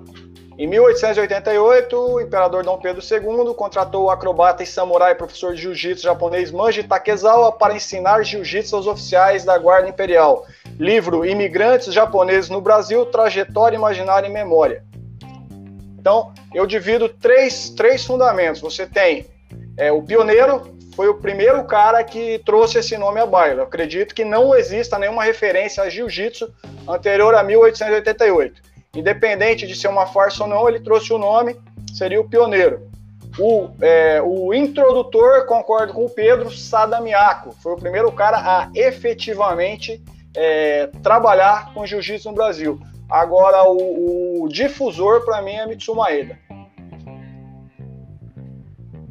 Em 1888, o imperador Dom Pedro II contratou o acrobata e samurai professor de jiu-jitsu japonês Manji Takezawa para ensinar jiu-jitsu aos oficiais da Guarda Imperial. Livro Imigrantes Japoneses no Brasil, Trajetória Imaginária e Memória. Então, eu divido três, três fundamentos. Você tem é, o pioneiro, foi o primeiro cara que trouxe esse nome à baila. Eu acredito que não exista nenhuma referência a jiu-jitsu anterior a 1888. Independente de ser uma farsa ou não, ele trouxe o nome, seria o pioneiro. O, é, o introdutor, concordo com o Pedro, Sadamiaco, foi o primeiro cara a efetivamente é, trabalhar com jiu-jitsu no Brasil. Agora, o, o difusor, para mim, é Mitsumaeda.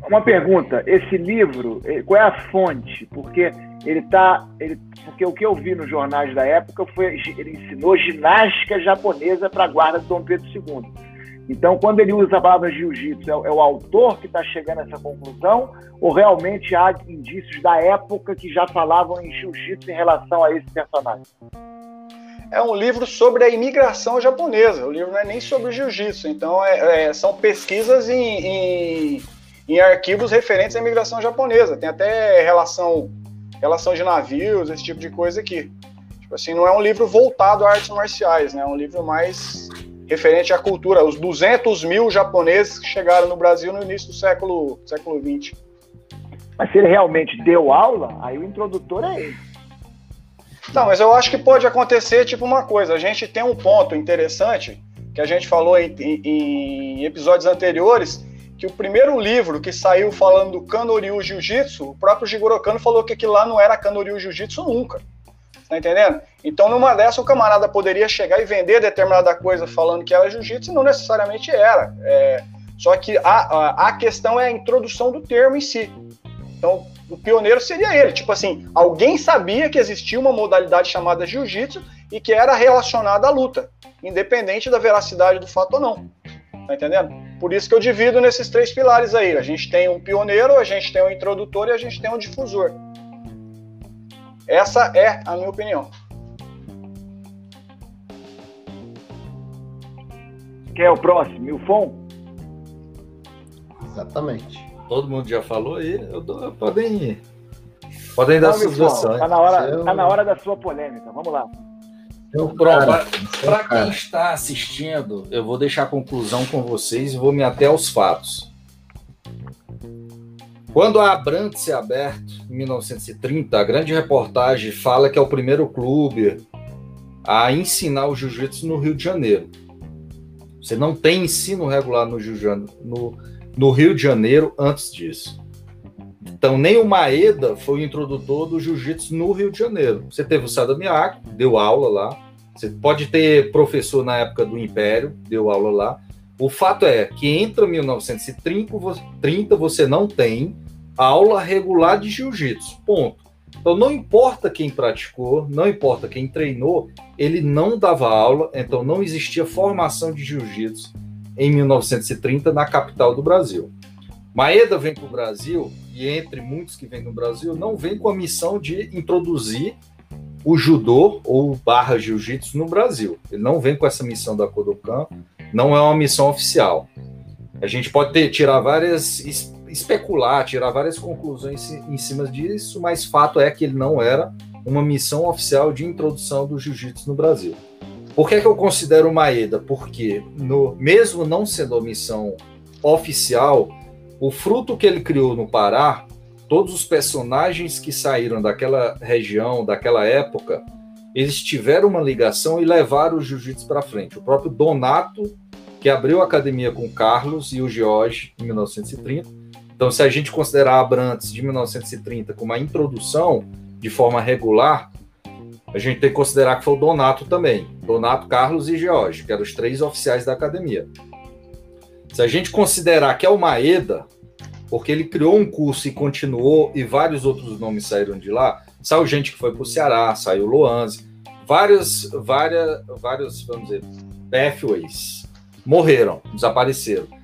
Uma pergunta: esse livro, eh, qual é a fonte? Porque ele tá, ele, porque o que eu vi nos jornais da época foi ele ensinou ginástica japonesa para a guarda de Dom Pedro II. Então, quando ele usa a palavra jiu-jitsu, é, é, o autor que está chegando a essa conclusão, ou realmente há indícios da época que já falavam em jiu-jitsu em relação a esse personagem? É um livro sobre a imigração japonesa. O livro não é nem sobre jiu-jitsu. Então, é, é, são pesquisas em, em em arquivos referentes à imigração japonesa. Tem até relação, relação de navios, esse tipo de coisa aqui. Tipo assim, não é um livro voltado a artes marciais, né? É um livro mais referente à cultura, os 200 mil japoneses que chegaram no Brasil no início do século, século 20. Mas se ele realmente deu aula, aí o introdutor é ele. Não, mas eu acho que pode acontecer tipo uma coisa. A gente tem um ponto interessante que a gente falou em, em, em episódios anteriores, que o primeiro livro que saiu falando do Kanoryu Jiu-Jitsu, o próprio Jigoro Kano falou que aquilo lá não era Kanoryu Jiu-Jitsu nunca. Tá entendendo? Então, numa dessa, o camarada poderia chegar e vender determinada coisa falando que era jiu-jitsu e não necessariamente era. É, só que a, a, a, questão é a introdução do termo em si. Então, o pioneiro seria ele. Tipo assim, alguém sabia que existia uma modalidade chamada jiu-jitsu e que era relacionada à luta, independente da veracidade do fato ou não. Tá entendendo? Por isso que eu divido nesses três pilares aí. A gente tem um pioneiro, a gente tem um introdutor e a gente tem um difusor. Essa é a minha opinião. Quem é o próximo? Milfon? Exatamente. Todo mundo já falou aí. Eu dou, podem, podem dar sugestões. Está na, hora, tá na hora da sua polêmica. Vamos lá. Para quem está assistindo, eu vou deixar a conclusão com vocês e vou me até aos fatos. Quando a Abrantes se aberto, em 1930, a grande reportagem fala que é o primeiro clube a ensinar o jiu-jitsu no Rio de Janeiro. Você não tem ensino regular no, no, no Rio de Janeiro antes disso. Então, nem o Maeda foi o introdutor do jiu-jitsu no Rio de Janeiro. Você teve o Sada Miyake, deu aula lá. Você pode ter professor na época do Império, deu aula lá. O fato é que entre 1930 você não tem aula regular de jiu-jitsu. Ponto. Então não importa quem praticou, não importa quem treinou, ele não dava aula, então não existia formação de jiu-jitsu em 1930 na capital do Brasil. Maeda vem para o Brasil, e entre muitos que vêm no Brasil, não vem com a missão de introduzir o judô ou barra jiu-jitsu no Brasil. Ele não vem com essa missão da Kodokan, não é uma missão oficial. A gente pode ter, tirar várias especular, tirar várias conclusões em cima disso, mas fato é que ele não era uma missão oficial de introdução do jiu-jitsu no Brasil. Por que, é que eu considero Maeda? Porque, no, mesmo não sendo missão oficial, o fruto que ele criou no Pará, todos os personagens que saíram daquela região, daquela época, eles tiveram uma ligação e levaram o jiu-jitsu para frente. O próprio Donato, que abriu a academia com Carlos e o George em 1930. Então, se a gente considerar Abrantes de 1930 como uma introdução de forma regular, a gente tem que considerar que foi o Donato também. Donato, Carlos e George, que eram os três oficiais da academia. Se a gente considerar que é o Maeda, porque ele criou um curso e continuou, e vários outros nomes saíram de lá, saiu gente que foi para o Ceará, saiu Loanze, vários, várias, vários, vamos dizer, pathways morreram, desapareceram.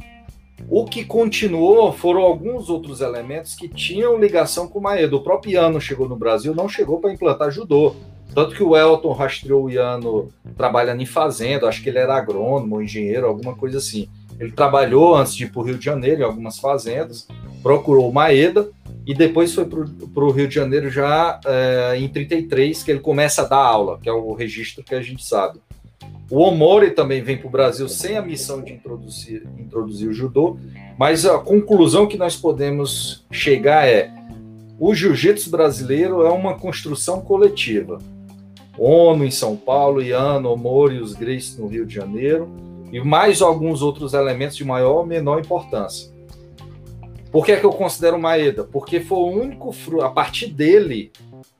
O que continuou foram alguns outros elementos que tinham ligação com o Maeda. O próprio Iano chegou no Brasil, não chegou para implantar judô. Tanto que o Elton rastreou o Iano trabalhando em fazenda, acho que ele era agrônomo, engenheiro, alguma coisa assim. Ele trabalhou antes de ir para o Rio de Janeiro em algumas fazendas, procurou o Maeda e depois foi para o Rio de Janeiro já é, em 33 que ele começa a dar aula, que é o registro que a gente sabe. O Omori também vem para o Brasil sem a missão de introduzir, introduzir o judô, mas a conclusão que nós podemos chegar é o jiu-jitsu brasileiro é uma construção coletiva. ONU em São Paulo, Iano, Omori, os Grace no Rio de Janeiro, e mais alguns outros elementos de maior ou menor importância. Por que, é que eu considero Maeda? Porque foi o único, a partir dele,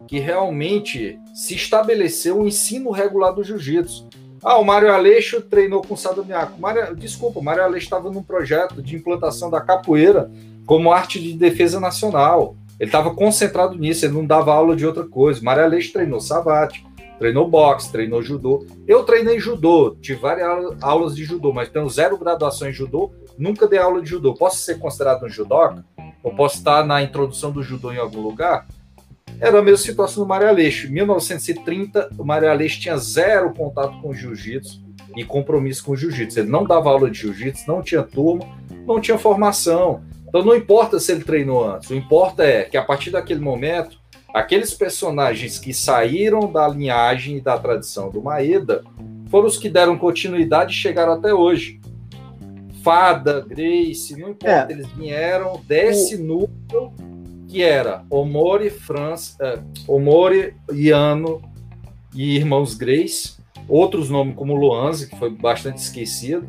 que realmente se estabeleceu o ensino regular do jiu-jitsu. Ah, o Mário Aleixo treinou com o Sadomiaco. Mário, desculpa, o Mário Aleixo estava num projeto de implantação da capoeira como arte de defesa nacional. Ele estava concentrado nisso, ele não dava aula de outra coisa. Mário Aleixo treinou savate, treinou boxe, treinou judô. Eu treinei judô, tive várias aulas de judô, mas tenho zero graduação em judô, nunca dei aula de judô. Posso ser considerado um judoca? Ou posso estar na introdução do judô em algum lugar? Era a mesma situação do Mário Aleixo. Em 1930, o Mário Aleixo tinha zero contato com jiu-jitsu e compromisso com o jiu-jitsu. Ele não dava aula de jiu-jitsu, não tinha turma, não tinha formação. Então não importa se ele treinou antes, o importa é que a partir daquele momento aqueles personagens que saíram da linhagem e da tradição do Maeda foram os que deram continuidade e chegaram até hoje. Fada, Grace, não importa, é. eles vieram desse o... núcleo que era Omori, Franz, uh, Omori, Iano e Irmãos Grace, outros nomes como Luanze, que foi bastante esquecido,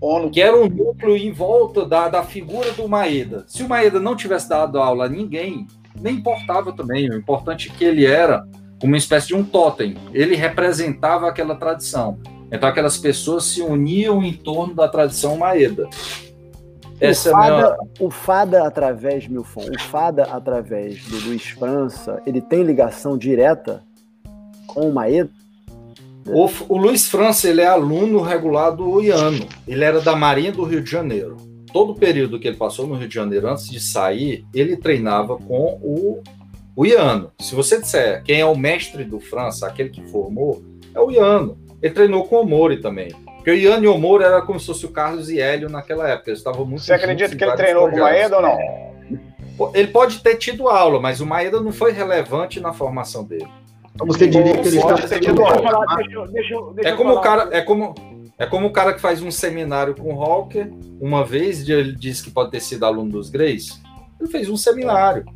ONU. que era um núcleo em volta da, da figura do Maeda. Se o Maeda não tivesse dado aula a ninguém, nem importava também. O importante é que ele era uma espécie de um totem. Ele representava aquela tradição. Então aquelas pessoas se uniam em torno da tradição Maeda. Essa o, fada, é minha... o Fada através, Milfon, o Fada através do Luiz França, ele tem ligação direta com o Maeda? O, o Luiz França, ele é aluno regular do Iano. Ele era da Marinha do Rio de Janeiro todo o período que ele passou no Rio de Janeiro antes de sair, ele treinava com o, o Iano. Se você disser quem é o mestre do França, aquele que formou, é o Iano. Ele treinou com o Mori também. Porque o Iano e o Mori era como se fosse o Carlos e Hélio naquela época. Eles estavam muito Você acredita que ele treinou com o Maeda ou não? Ele pode ter tido aula, mas o Maeda não foi relevante na formação dele. Então você diria que ele está sendo... É como o cara, é como é como o cara que faz um seminário com o Hawker, uma vez ele disse que pode ter sido aluno dos Greys. Ele fez um seminário.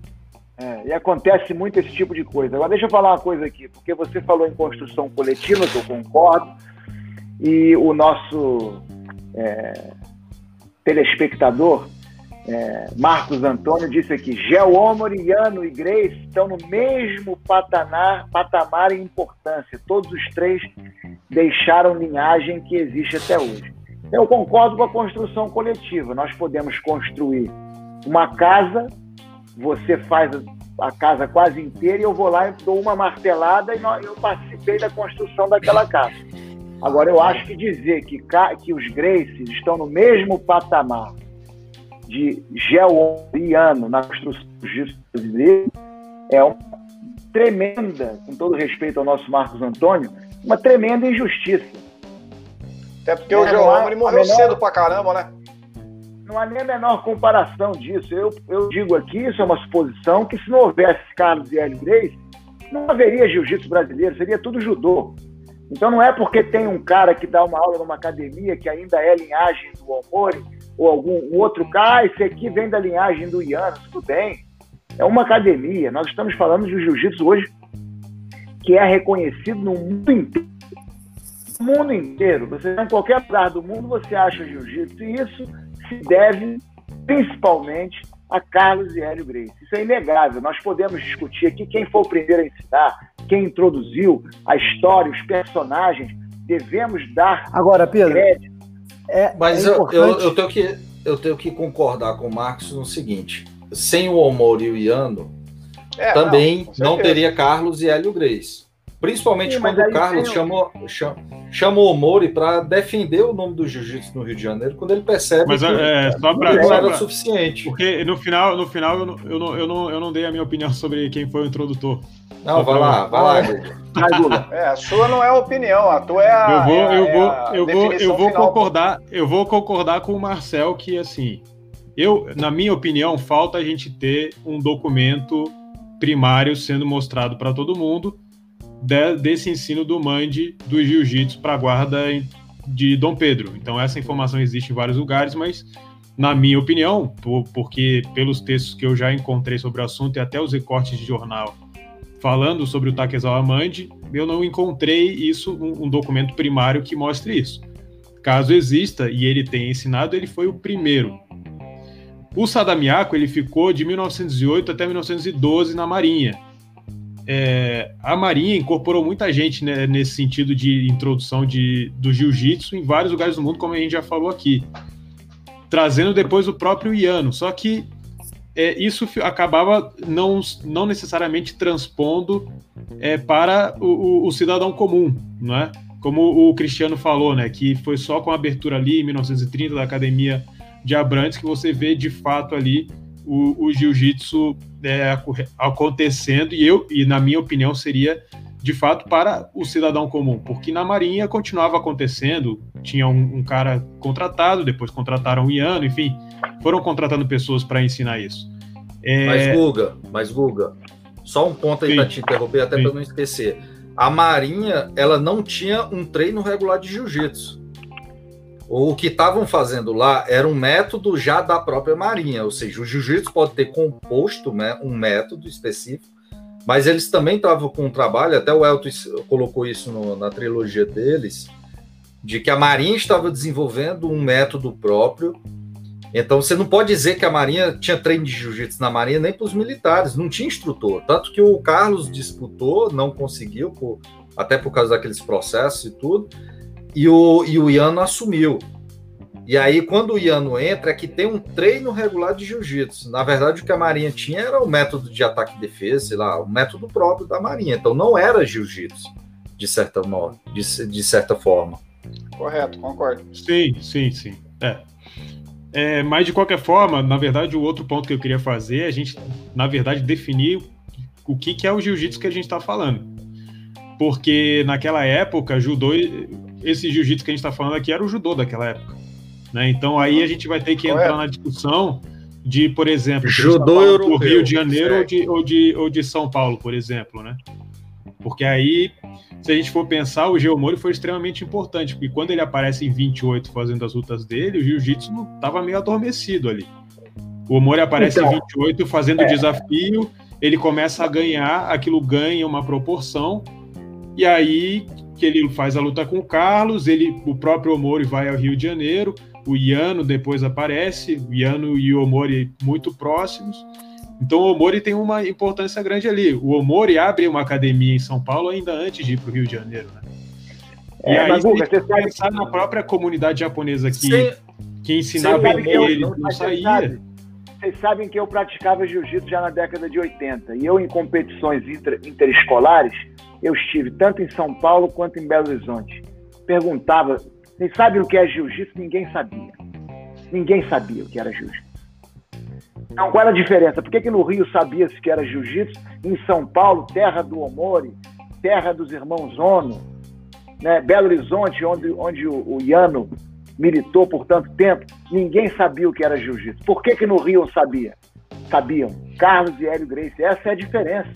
É, e acontece muito esse tipo de coisa. Agora, deixa eu falar uma coisa aqui, porque você falou em construção coletiva, que eu concordo, e o nosso é, telespectador é, Marcos Antônio disse aqui: Geomoriano e Grace estão no mesmo patamar, patamar em importância. Todos os três deixaram linhagem que existe até hoje. Eu concordo com a construção coletiva. Nós podemos construir uma casa, você faz a casa quase inteira e eu vou lá e dou uma martelada e eu participei da construção daquela casa. Agora, eu acho que dizer que, que os Graces estão no mesmo patamar de geoiano na construção do brasileiro é uma tremenda, com todo respeito ao nosso Marcos Antônio, uma tremenda injustiça. Até porque é, o Geomori morreu menor... cedo pra caramba, né? Não há nem a menor comparação disso. Eu, eu digo aqui, isso é uma suposição, que se não houvesse Carlos e Hélio Grace, não haveria jiu-jitsu brasileiro, seria tudo judô. Então não é porque tem um cara que dá uma aula numa academia que ainda é linhagem do Omori, ou algum um outro cara, ah, esse aqui vem da linhagem do Iano, tudo bem. É uma academia. Nós estamos falando de jiu-jitsu hoje que é reconhecido no mundo inteiro. No mundo inteiro. Você em qualquer lugar do mundo, você acha jiu-jitsu. E isso se deve principalmente a Carlos e Hélio Grace. Isso é inegável. Nós podemos discutir aqui quem foi o primeiro a ensinar, quem introduziu a história, os personagens. Devemos dar Agora, Pedro, crédito. É, Mas é eu, eu, eu, tenho que, eu tenho que concordar com o Marcos no seguinte: sem o Omori e o Iano, é, também não, não, teria Carlos e Hélio Grace. Principalmente Sim, quando o Carlos chamou, chamou o Mori para defender o nome do jiu-jitsu no Rio de Janeiro, quando ele percebe Mas, que é, só pra, não só era pra, suficiente. Porque no final, no final eu, não, eu, não, eu, não, eu não dei a minha opinião sobre quem foi o introdutor. Não, vai lá, vai lá, É, a sua não é a opinião, a tua é a. Eu vou, é eu vou, eu vou, eu vou concordar, eu vou concordar com o Marcel que assim, eu, na minha opinião, falta a gente ter um documento primário sendo mostrado para todo mundo de, desse ensino do Mande do Jiu-Jitsu para a guarda de Dom Pedro. Então, essa informação existe em vários lugares, mas, na minha opinião, por, porque pelos textos que eu já encontrei sobre o assunto e até os recortes de jornal falando sobre o Takezawa Mande, eu não encontrei isso, um, um documento primário que mostre isso. Caso exista e ele tenha ensinado, ele foi o primeiro. O Sadamiaco ele ficou de 1908 até 1912 na Marinha é, a Marinha incorporou muita gente né, nesse sentido de introdução de, do jiu-jitsu em vários lugares do mundo, como a gente já falou aqui, trazendo depois o próprio Iano. Só que é, isso acabava não, não necessariamente transpondo é, para o, o, o, cidadão comum, não é? Como o Cristiano falou, né, que foi só com a abertura ali em 1930 da Academia de Abrantes que você vê de fato ali o, o jiu-jitsu é, acontecendo e eu e na minha opinião seria de fato para o cidadão comum, porque na Marinha continuava acontecendo, tinha um, um cara contratado, depois contrataram o Iano, enfim, foram contratando pessoas para ensinar isso. É... Mas Guga, mas Guga, só um ponto aí para te interromper, até para não esquecer. A Marinha, ela não tinha um treino regular de jiu-jitsu o que estavam fazendo lá era um método já da própria Marinha, ou seja, o jiu-jitsu pode ter composto né, um método específico, mas eles também estavam com um trabalho, até o Elton colocou isso no, na trilogia deles, de que a Marinha estava desenvolvendo um método próprio. Então você não pode dizer que a Marinha tinha treino de jiu-jitsu na Marinha nem para os militares, não tinha instrutor. Tanto que o Carlos disputou, não conseguiu, por, até por causa daqueles processos e tudo e o, e o Iano assumiu. E aí, quando o Iano entra, é que tem um treino regular de jiu-jitsu. Na verdade, o que a Marinha tinha era o método de ataque e defesa, sei lá, o método próprio da Marinha. Então, não era jiu-jitsu, de certa, modo, de, de certa forma. Correto, concordo. Sim, sim, sim. É. é. Mas, de qualquer forma, na verdade, o outro ponto que eu queria fazer é a gente, na verdade, definir o que, que é o jiu-jitsu que a gente está falando. Porque, naquela época, judô esse jiu-jitsu que a gente está falando aqui era o judô daquela época. Né? Então aí a gente vai ter que entrar na discussão de, por exemplo, judô europeu, do Rio de Janeiro ou de, ou, de, ou de São Paulo, por exemplo, né? Porque aí, se a gente for pensar, o Geomori foi extremamente importante, porque quando ele aparece em 28 fazendo as lutas dele, o jiu-jitsu estava meio adormecido ali. O Omori aparece então, em 28 fazendo o é. desafio, ele começa a ganhar, aquilo ganha uma proporção, e aí que ele faz a luta com o Carlos, ele, o próprio Omori vai ao Rio de Janeiro, o Iano depois aparece, o Iano e o Omori muito próximos. Então o Omori tem uma importância grande ali. O Omori abre uma academia em São Paulo ainda antes de ir para o Rio de Janeiro, né? É, e aí mas, Guga, você pensar na própria comunidade japonesa que, que ensinava ele, ele não, não saía. Vocês sabem que eu praticava jiu-jitsu já na década de 80 e eu em competições inter, interescolares eu estive tanto em São Paulo quanto em Belo Horizonte. Perguntava, vocês sabem o que é jiu-jitsu? Ninguém sabia. Ninguém sabia o que era jiu-jitsu. Então, qual era a diferença? Por que, que no Rio sabia-se que era jiu-jitsu? Em São Paulo, terra do Omori, terra dos irmãos Ono, né? Belo Horizonte, onde, onde o, o Iano militou por tanto tempo, ninguém sabia o que era jiu-jitsu. Por que, que no Rio sabia? Sabiam. Carlos e Hélio Gracie, essa é a diferença.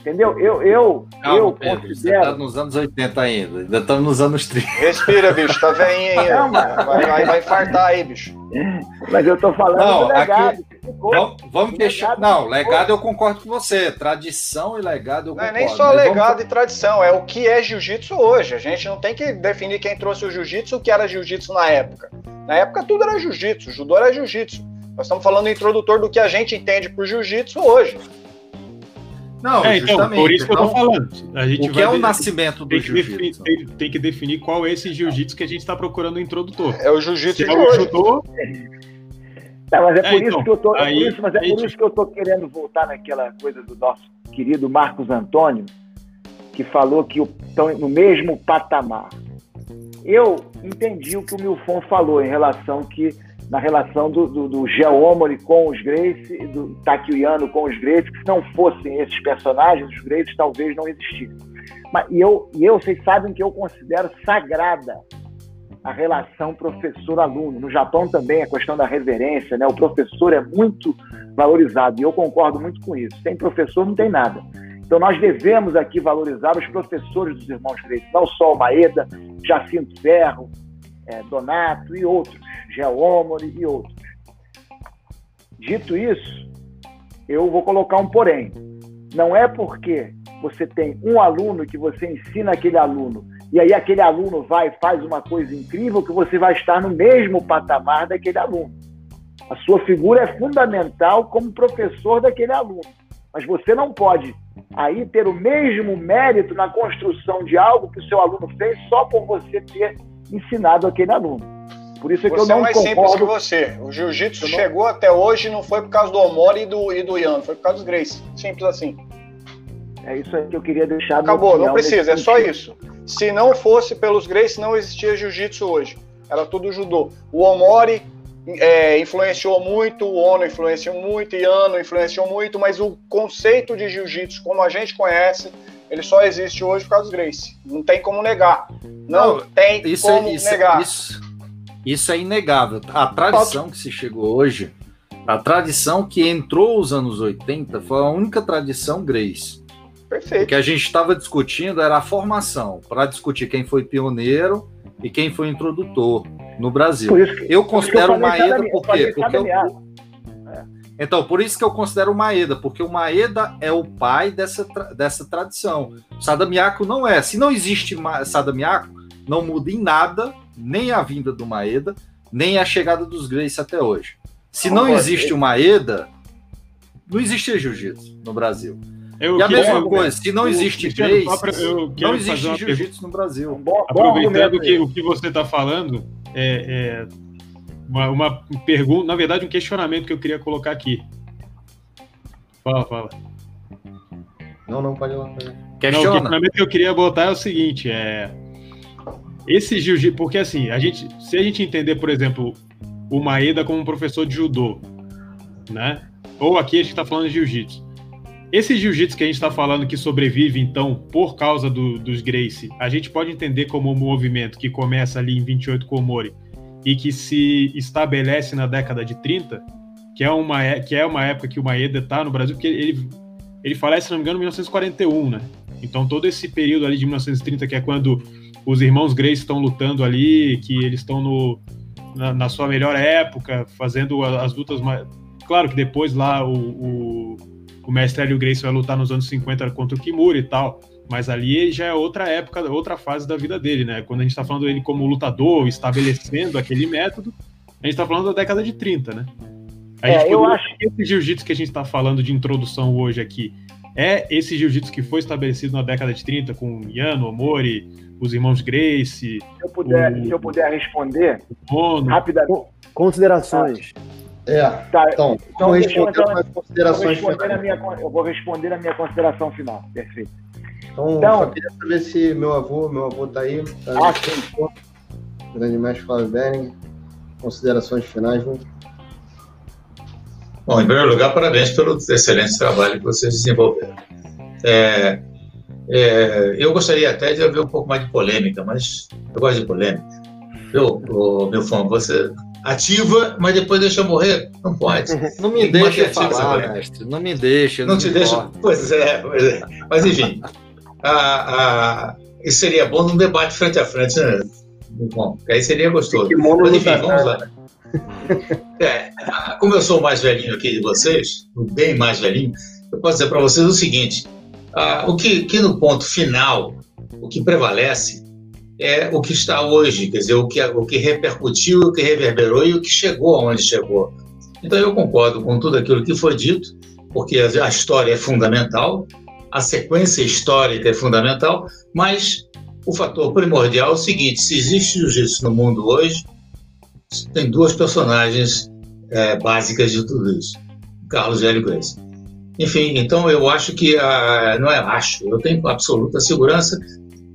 Entendeu? Eu, eu, Calma, eu Pedro, considero. Você tá nos anos 80 ainda. Ainda estamos nos anos 30. Respira, bicho, tá veinho Não, aí. mas- Vai, vai, vai infartar aí, bicho. Mas eu tô falando Não, do legado. aqui- Ficou. Vamos, vamos deixar. legado Não, legado eu concordo com você. Tradição e legado eu Não é concordo. nem só Mas vamos- legado e tradição, é o que é jiu-jitsu hoje. A gente não tem que definir quem trouxe o jiu-jitsu, o que era jiu-jitsu na época. Na época tudo era jiu-jitsu, judô era jiu-jitsu. Nós estamos falando introdutor do que a gente entende por jiu-jitsu hoje. Não, É, então, por isso que eu tô Então, falando. A gente O que vai é o de- nascimento do tem que, definir, jiu-jitsu? tem, tem que definir qual é esse jiu-jitsu que a gente está procurando no introdutor. É o jiu-jitsu de é o hoje. judô, Não, mas é É, por então, isso que eu tô. é aí- por isso, mas é aí por isso que eu tô querendo voltar naquela coisa do nosso querido Marcos Antônio, que falou que estão no mesmo patamar. Eu entendi o que o Milfon falou em relação que na relação do, do, do Geomori com os Grace, do Takuyano com os Grace, que se não fossem esses personagens, os Grace talvez não existissem. Mas, e, eu, e eu, vocês sabem que eu considero sagrada a relação professor-aluno. No Japão também a questão da reverência, né? O professor é muito valorizado e eu concordo muito com isso. Sem professor não tem nada. Então nós devemos aqui valorizar os professores dos irmãos Grace, não só o Maeda, Jacinto Ferro, eh, Donato e outros, Geomori e outros. Dito isso, eu vou colocar um porém. Não é porque você tem um aluno que você ensina aquele aluno e aí aquele aluno vai e faz uma coisa incrível que você vai estar no mesmo patamar daquele aluno. A sua figura é fundamental como professor daquele aluno. Mas você não pode aí ter o mesmo mérito na construção de algo que o seu aluno fez só por você ter ensinado aquele aluno. Por isso é que Você eu é não mais simples que concordo. você. O jiu-jitsu não- chegou até hoje não foi por causa do Omori e do, e do Ian, foi por causa dos Grace. Simples assim. É isso aí que eu queria deixar. Acabou, não precisa, é só isso. Se não fosse pelos Grace, não existia jiu-jitsu hoje. Era tudo judô. O Omori é, influenciou muito, o Ono influenciou muito, o Yano influenciou muito, mas o conceito de jiu-jitsu, como a gente conhece, ele só existe hoje por causa dos Grace. Não tem como negar. Não, Não, tem Isso como é, isso, negar. isso, isso é inegável. A tradição que se chegou hoje, a tradição que entrou os anos 80, foi a única tradição Grace. O Perfeito. que a gente estava discutindo era a formação, para discutir quem foi pioneiro e quem foi introdutor no Brasil. Por isso que, Eu por isso que considero o Maeda cada- eu por falei quê? cada Porque eu-. Então, por isso que eu considero o Maeda, porque o Maeda é o pai dessa, tra- dessa tradição. O Sadamiaco não é. Se não existe Sadamiaco, não muda em nada, nem a vinda do Maeda, nem a chegada dos Grace até hoje. Se não existe o Maeda, não existe jiu-jitsu no Brasil. eu e a mesma coisa, se não o- existe Grace, não existe jiu-jitsu no Brasil. Aproveitando que, o que você está falando, é, é uma, uma pergunta, na verdade, um questionamento que eu queria colocar aqui. Fala, fala. Não, não, pode ir lá. lá. Não, o Questiona. questionamento que eu queria botar é o seguinte: é. Esse jiu-jitsu, porque assim, a gente, se a gente entender, por exemplo, o Maeda como um professor de judô, né? Ou aqui a gente está falando de jiu-jitsu. Esse jiu-jitsu que a gente está falando que sobrevive, então, por causa do- dos Gracie, a gente pode entender como um movimento que começa ali em 28 com o Mori e que se estabelece na década de 30, que é uma, é- que é uma época que o Maeda está no Brasil, porque ele, ele falece, se não me engano, em 1941, né? Então todo esse período ali de 1930, que é quando os irmãos Grace estão lutando ali, que eles estão no, na, na sua melhor época, fazendo as lutas mais... Claro que depois lá o, o, o mestre Hélio Grace vai lutar nos anos 50 contra o Kimura e tal, mas ali já é outra época, outra fase da vida dele, né? Quando a gente tá falando dele como lutador, estabelecendo aquele método, a gente tá falando da década de 30, né? A É, gente eu acho- Esse jiu-jitsu que a gente tá falando de introdução hoje aqui, é esse jiu-jitsu que foi estabelecido na década de 30 com Yano, Omori, os irmãos Grace, Se eu puder, o- se eu puder responder rapidamente. Considerações. É, Tá, então, Então, responder então- vou considerações responder na finais. minha, eu vou responder na minha consideração final. Perfeito. Então, Então- só queria saber se meu avô, meu avô tá aí, tá Ah, aí. grande mestre Flávio Bering. Considerações finais, vamos. Bom, em primeiro lugar, parabéns pelo excelente trabalho que vocês desenvolveram. É, é, eu gostaria até de haver um pouco mais de polêmica, mas eu gosto de polêmica. Eu, o, meu fã, você ativa, mas depois deixa morrer? Não pode. Não me deixa falar, mestre. Não me deixa. Não, não te deixa. Pois é, pois é. Mas enfim, a, a, isso seria bom num debate frente a frente, né? Bom, aí seria gostoso. Mas enfim, vamos lá. É, como eu sou o mais velhinho aqui de vocês, bem mais velhinho, eu posso dizer para vocês o seguinte: o que, que no ponto final, o que prevalece é o que está hoje, quer dizer, o que, o que repercutiu, o que reverberou e o que chegou aonde chegou. Então eu concordo com tudo aquilo que foi dito, porque a história é fundamental, a sequência histórica é fundamental, mas o fator primordial é o seguinte: se existe jiu-jitsu no mundo hoje, tem duas personagens é, básicas de tudo isso: Carlos Hélio Grace. Enfim, então eu acho que, a, não é acho, eu tenho absoluta segurança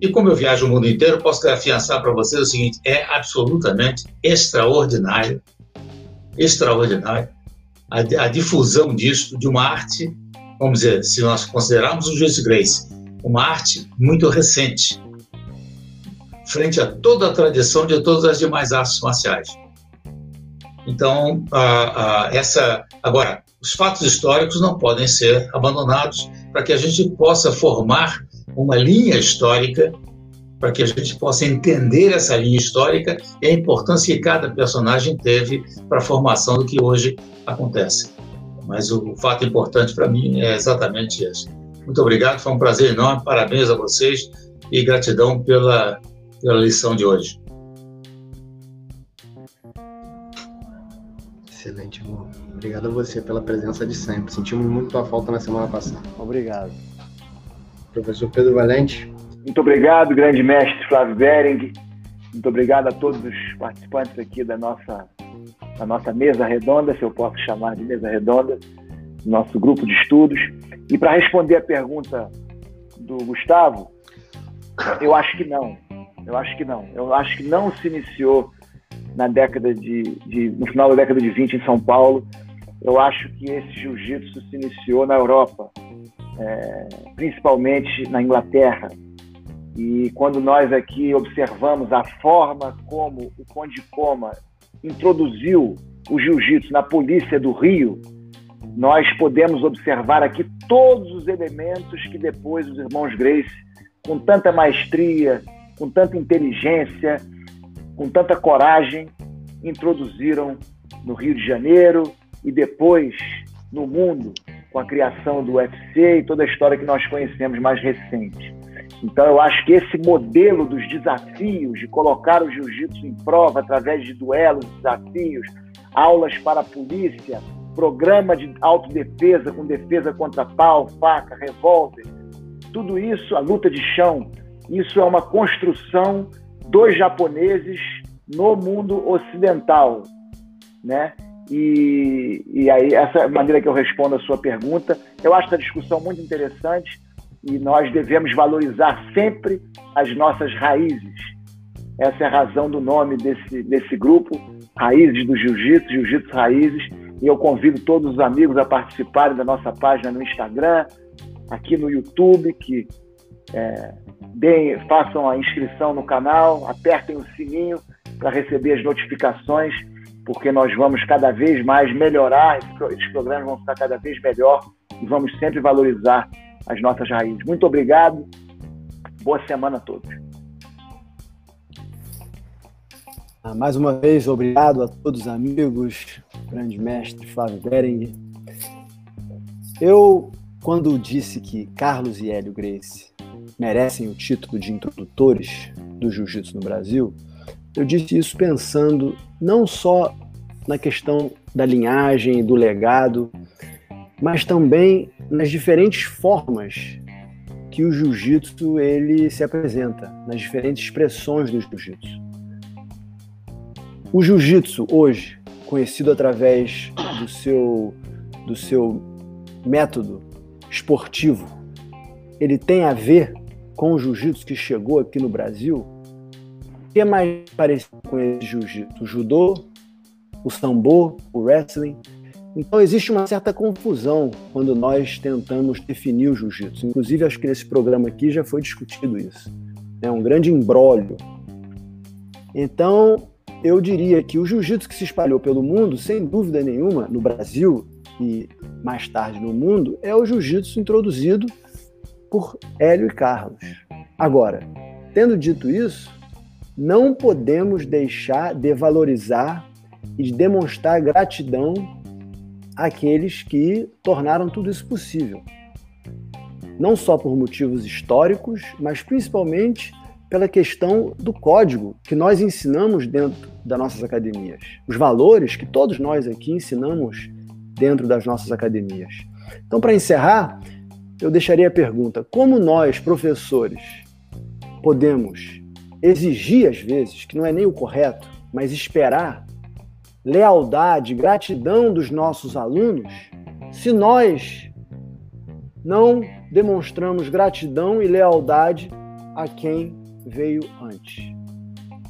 e como eu viajo o mundo inteiro, posso afiançar para vocês o seguinte: é absolutamente extraordinário, extraordinário a, a difusão disso, de uma arte, vamos dizer, se nós considerarmos o Juice Grace, uma arte muito recente, frente a toda a tradição de todas as demais artes marciais. Então, a, a, essa. Agora, os fatos históricos não podem ser abandonados para que a gente possa formar uma linha histórica, para que a gente possa entender essa linha histórica e a importância que cada personagem teve para a formação do que hoje acontece. Mas o fato importante para mim é exatamente esse. Muito obrigado, foi um prazer enorme, parabéns a vocês e gratidão pela, pela lição de hoje. Excelente, irmão. Obrigado a você pela presença de sempre. Sentimos muito tua falta na semana passada. Obrigado. Professor Pedro Valente. Muito obrigado, grande mestre Flávio Bering. Muito obrigado a todos os participantes aqui da nossa, da nossa mesa redonda, se eu posso chamar de mesa redonda, nosso grupo de estudos. E para responder a pergunta do Gustavo, eu acho que não. Eu acho que não. Eu acho que não se iniciou na década de, de, no final da década de 20 em São Paulo. Eu acho que esse jiu-jitsu se iniciou na Europa, é, principalmente na Inglaterra. E quando nós aqui observamos a forma como o Conde Coma introduziu o jiu-jitsu na polícia do Rio, nós podemos observar aqui todos os elementos que depois os irmãos Grace, com tanta maestria, com tanta inteligência, com tanta coragem, introduziram no Rio de Janeiro e depois no mundo com a criação do UFC e toda a história que nós conhecemos mais recente. Então, eu acho que esse modelo dos desafios, de colocar o jiu-jitsu em prova através de duelos, desafios, aulas para a polícia, programa de autodefesa com defesa contra pau, faca, revólver, tudo isso, a luta de chão, isso é uma construção dos japoneses no mundo ocidental, né? E, e aí essa é a maneira que eu respondo a sua pergunta. Eu acho essa discussão muito interessante e nós devemos valorizar sempre as nossas raízes. Essa é a razão do nome desse, desse grupo, Raízes do Jiu-Jitsu, Jiu-Jitsu Raízes. E eu convido todos os amigos a participarem da nossa página no Instagram, aqui no YouTube, que é, deem, façam a inscrição no canal, apertem o sininho para receber as notificações, porque nós vamos cada vez mais melhorar, esses programas vão ficar cada vez melhor e vamos sempre valorizar as nossas raízes. Muito obrigado, boa semana a todos. Ah, mais uma vez, obrigado a todos os amigos, grande mestre Flávio Bering. Eu, quando disse que Carlos e Hélio Grace merecem o título de introdutores do jiu-jitsu no Brasil, eu disse isso pensando não só na questão da linhagem, do legado, mas também nas diferentes formas que o jiu-jitsu ele se apresenta, nas diferentes expressões do jiu-jitsu. O jiu-jitsu hoje, conhecido através do seu do seu método esportivo, ele tem a ver com o jiu-jitsu que chegou aqui no Brasil? O que é mais parecido com esse jiu-jitsu? O judô, o sambo, o wrestling? Então existe uma certa confusão quando nós tentamos definir o jiu-jitsu. Inclusive, acho que nesse programa aqui já foi discutido isso. É um grande embrólio. Então, eu diria que o jiu-jitsu que se espalhou pelo mundo, sem dúvida nenhuma, no Brasil e mais tarde no mundo, é o jiu-jitsu introduzido por Hélio e Carlos. Agora, tendo dito isso, não podemos deixar de valorizar e de demonstrar gratidão àqueles que tornaram tudo isso possível. Não só por motivos históricos, mas principalmente pela questão do código que nós ensinamos dentro das nossas academias. Os valores que todos nós aqui ensinamos dentro das nossas academias. Então, para encerrar, eu deixaria a pergunta: como nós, professores, podemos exigir, às vezes, que não é nem o correto, mas esperar lealdade, gratidão dos nossos alunos, se nós não demonstramos gratidão e lealdade a quem veio antes.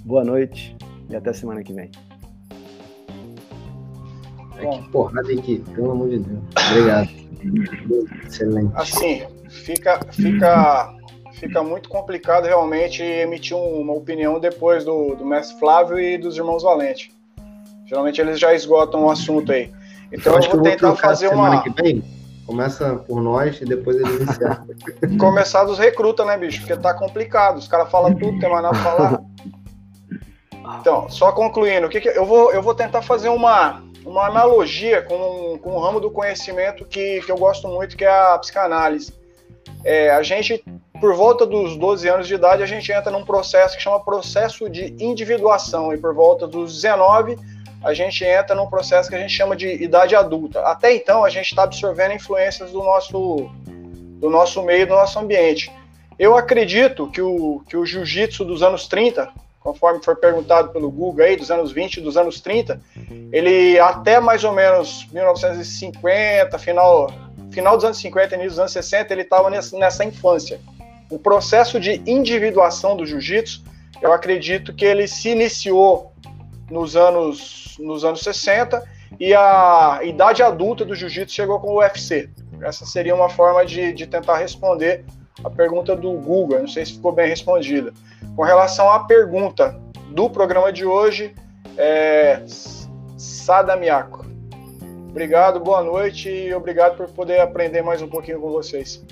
Boa noite e até semana que vem. Bom, que porrada aqui, pelo amor de Deus. Obrigado. Excelente. Assim, fica, fica, fica muito complicado realmente emitir uma opinião depois do, do mestre Flávio e dos irmãos Valente. Geralmente eles já esgotam o assunto aí. Então eu, eu vou tentar fazer uma. Começa por nós e depois eles encerram. Começar dos recrutas, né, bicho? Porque tá complicado. Os caras falam tudo, tem mais nada pra falar. Então, só concluindo, o que, que eu, vou, eu vou tentar fazer uma, uma analogia com, com um ramo do conhecimento que, que eu gosto muito, que é a psicanálise. É, a gente, por volta dos 12 anos de idade, a gente entra num processo que chama processo de individuação, e por volta dos 19, a gente entra num processo que a gente chama de idade adulta. Até então, a gente está absorvendo influências do nosso, do nosso meio, do nosso ambiente. Eu acredito que o, que o jiu-jitsu dos anos 30, conforme foi perguntado pelo Google aí, dos anos 20 dos anos 30, ele até mais ou menos 1950, final, final dos anos 50 início dos anos 60, ele estava nessa, infância. O processo de individuação do jiu-jitsu, eu acredito que ele se iniciou nos anos, nos anos 60 e a idade adulta do jiu-jitsu chegou com o UFC. Essa seria uma forma de, de tentar responder a pergunta do Google, não sei se ficou bem respondida. Com relação à pergunta do programa de hoje, é Sada Miyako. Obrigado, boa noite e obrigado por poder aprender mais um pouquinho com vocês.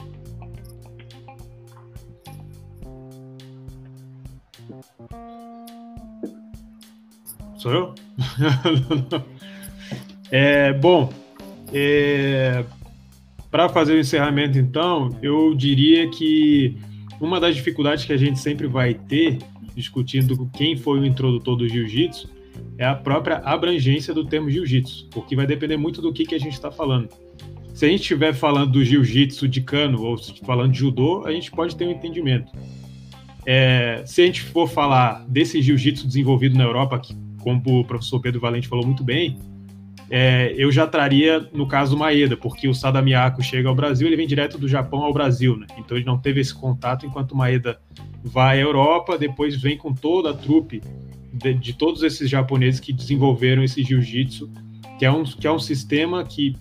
Sou eu? é, bom, é, para fazer o encerramento, então, eu diria que uma das dificuldades que a gente sempre vai ter discutindo quem foi o introdutor do jiu-jitsu é a própria abrangência do termo jiu-jitsu, porque vai depender muito do que, que a gente está falando. Se a gente estiver falando do jiu-jitsu de cano ou falando de judô, a gente pode ter um entendimento. É, se a gente for falar desse jiu-jitsu desenvolvido na Europa, que, como o professor Pedro Valente falou muito bem, é, eu já traria, no caso, Maeda, porque o Sadamiako chega ao Brasil, ele vem direto do Japão ao Brasil, né? Então ele não teve esse contato enquanto o Maeda vai à Europa, depois vem com toda a trupe de, de todos esses japoneses que desenvolveram esse jiu-jitsu, que, é um, que é um sistema que,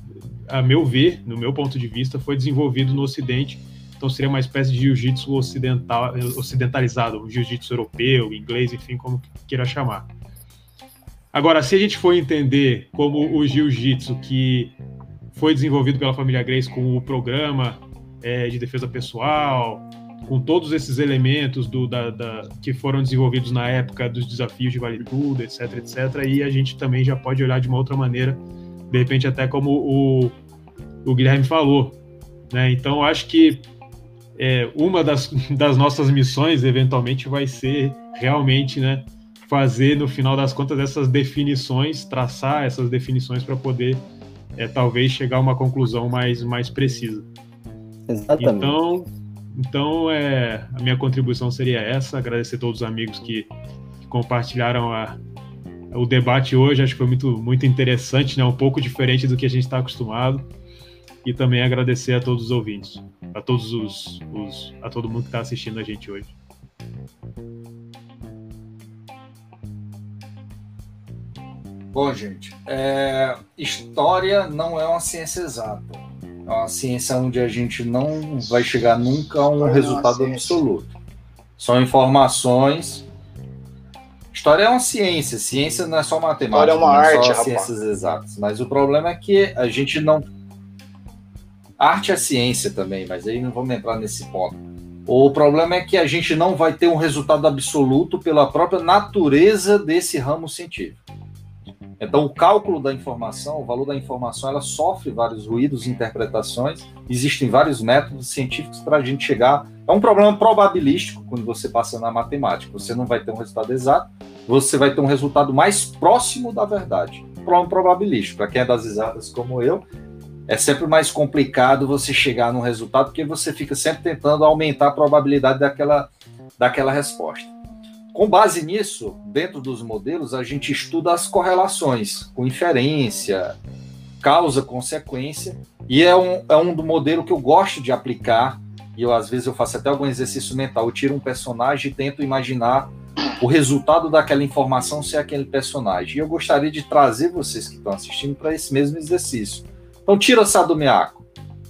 a meu ver, no meu ponto de vista, foi desenvolvido no Ocidente. Então seria uma espécie de jiu-jitsu ocidental, ocidentalizado, um jiu-jitsu europeu, inglês, enfim, como queira chamar. Agora, se a gente for entender como o jiu-jitsu que foi desenvolvido pela família Grace com o programa é, de defesa pessoal, com todos esses elementos do, da, da, que foram desenvolvidos na época dos desafios de vale tudo, etc, etc, e a gente também já pode olhar de uma outra maneira, de repente até como o, o Guilherme falou, né? Então acho que é, uma das, das nossas missões eventualmente vai ser realmente, né? Fazer, no final das contas, essas definições, traçar essas definições para poder, é, talvez, chegar a uma conclusão mais, mais precisa. Exatamente. Então, então é, a minha contribuição seria essa, agradecer a todos os amigos que, que compartilharam a, o debate hoje, acho que foi muito, muito interessante, né? um pouco diferente do que a gente está acostumado, e também agradecer a todos os ouvintes, a todos os, os a todo mundo que está assistindo a gente hoje. Bom, gente, é, história não é uma ciência exata. É uma ciência onde a gente não vai chegar nunca a um resultado absoluto. São informações História é uma ciência, ciência não é só matemática, História é uma não arte, só rapaz. ciências exatas. Mas o problema é que a gente não. Arte é ciência também, mas aí não vamos entrar nesse ponto. O problema é que a gente não vai ter um resultado absoluto pela própria natureza desse ramo científico. Então, o cálculo da informação, o valor da informação, ela sofre vários ruídos, interpretações. Existem vários métodos científicos para a gente chegar. É um problema probabilístico quando você passa na matemática. Você não vai ter um resultado exato, você vai ter um resultado mais próximo da verdade. Problema probabilístico. Para quem é das exatas como eu, é sempre mais complicado você chegar num resultado porque você fica sempre tentando aumentar a probabilidade daquela, daquela resposta. Com base nisso, dentro dos modelos, a gente estuda as correlações com inferência, causa, consequência, e é um, é um do modelo que eu gosto de aplicar, e eu às vezes eu faço até algum exercício mental, eu tiro um personagem e tento imaginar o resultado daquela informação ser aquele personagem. E eu gostaria de trazer vocês que estão assistindo para esse mesmo exercício. Então, tira Sadomiyako,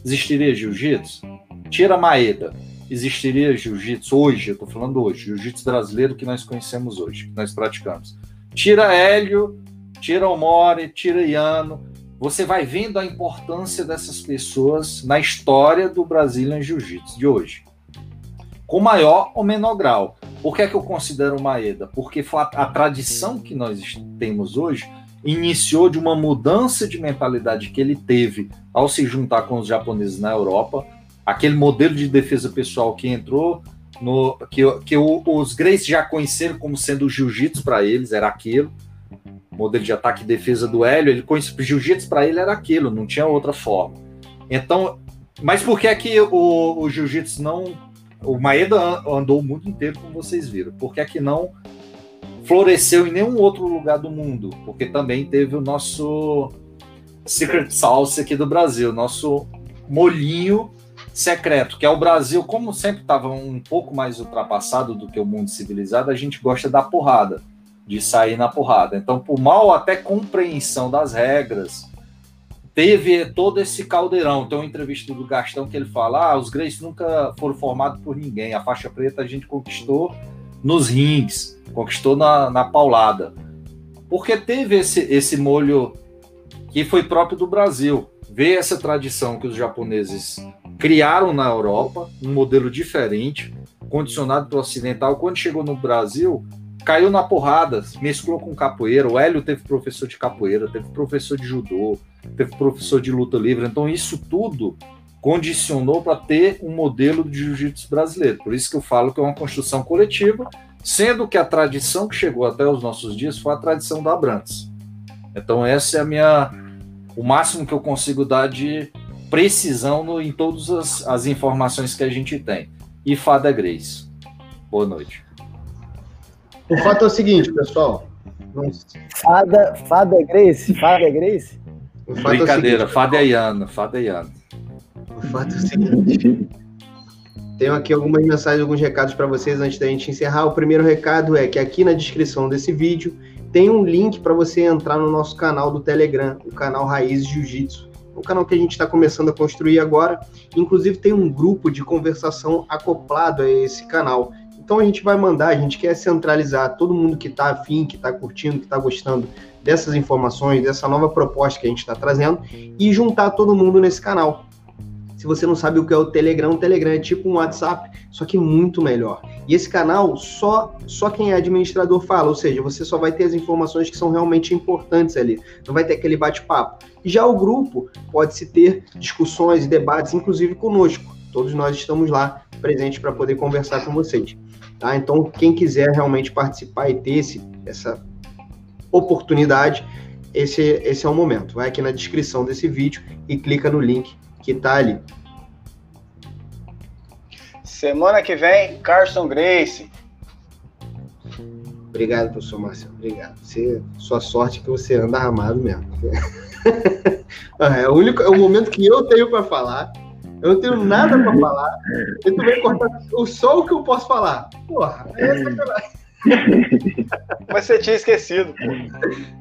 existiria jiu-jitsu? Tira Maeda, existiria jiu-jitsu hoje, eu estou falando hoje, jiu-jitsu brasileiro que nós conhecemos hoje, que nós praticamos. Tira Hélio, tira Omori, tira Iano, você vai vendo a importância dessas pessoas na história do Brazilian Jiu-Jitsu de hoje. Com maior ou menor grau. Por que é que eu considero Maeda? Porque a tradição que nós temos hoje iniciou de uma mudança de mentalidade que ele teve ao se juntar com os japoneses na Europa, aquele modelo de defesa pessoal que entrou no que, que o, os Grace já conheceram como sendo o jiu-jitsu para eles, era aquilo. Modelo de ataque e defesa do Hélio, ele conhecia jiu-jitsu para ele era aquilo, não tinha outra forma. Então, mas por que é que o, o jiu-jitsu não o Maeda andou o mundo inteiro, como vocês viram. Por que é que não floresceu em nenhum outro lugar do mundo? Porque também teve o nosso Secret Sauce aqui do Brasil, nosso molhinho secreto, que é o Brasil, como sempre estava um pouco mais ultrapassado do que o mundo civilizado, a gente gosta da porrada, de sair na porrada. Então, por mal até compreensão das regras, teve todo esse caldeirão. Tem uma entrevista do Gastão que ele fala: ah, os Greys nunca foram formados por ninguém, a faixa preta a gente conquistou nos rings, conquistou na, na paulada. Porque teve esse, esse molho que foi próprio do Brasil. Ver essa tradição que os japoneses criaram na Europa, um modelo diferente, condicionado pelo ocidental. Quando chegou no Brasil, caiu na porrada, mesclou com capoeira. O Hélio teve professor de capoeira, teve professor de judô, teve professor de luta livre. Então, isso tudo condicionou para ter um modelo de jiu-jitsu brasileiro. Por isso que eu falo que é uma construção coletiva, sendo que a tradição que chegou até os nossos dias foi a tradição da Abrantes. Então, essa é a minha. O máximo que eu consigo dar de precisão no, em todas as, as informações que a gente tem. E Fada Grace. Boa noite. O fato é o seguinte, pessoal. Fada, Fada Grace? Fada Grace? O fato Brincadeira, é o seguinte, Fada Iano, Fada Iano. O fato é o seguinte. Tenho aqui algumas mensagens, alguns recados para vocês antes da gente encerrar. O primeiro recado é que aqui na descrição desse vídeo tem um link para você entrar no nosso canal do Telegram, o canal Raízes Jiu-Jitsu. Um canal que a gente está começando a construir agora. Inclusive tem um grupo de conversação acoplado a esse canal. Então a gente vai mandar, a gente quer centralizar todo mundo que está afim, que está curtindo, que está gostando dessas informações, dessa nova proposta que a gente está trazendo e juntar todo mundo nesse canal. Se você não sabe o que é o Telegram, o Telegram é tipo um WhatsApp, só que muito melhor. E esse canal só só quem é administrador fala, ou seja, você só vai ter as informações que são realmente importantes ali. Não vai ter aquele bate-papo. Já o grupo pode se ter discussões e debates, inclusive conosco. Todos nós estamos lá presentes para poder conversar com vocês. Tá? Então, quem quiser realmente participar e ter esse, essa oportunidade, esse, esse é o momento. Vai aqui na descrição desse vídeo e clica no link que está ali. Semana que vem, Carson Grace. Obrigado, professor Marcelo. Obrigado. Você, sua sorte é que você anda armado mesmo. é, o único, é o momento que eu tenho para falar. Eu não tenho nada para falar. E tu vem cortar o só o que eu posso falar. Porra, é sacanagem. Mas você tinha esquecido.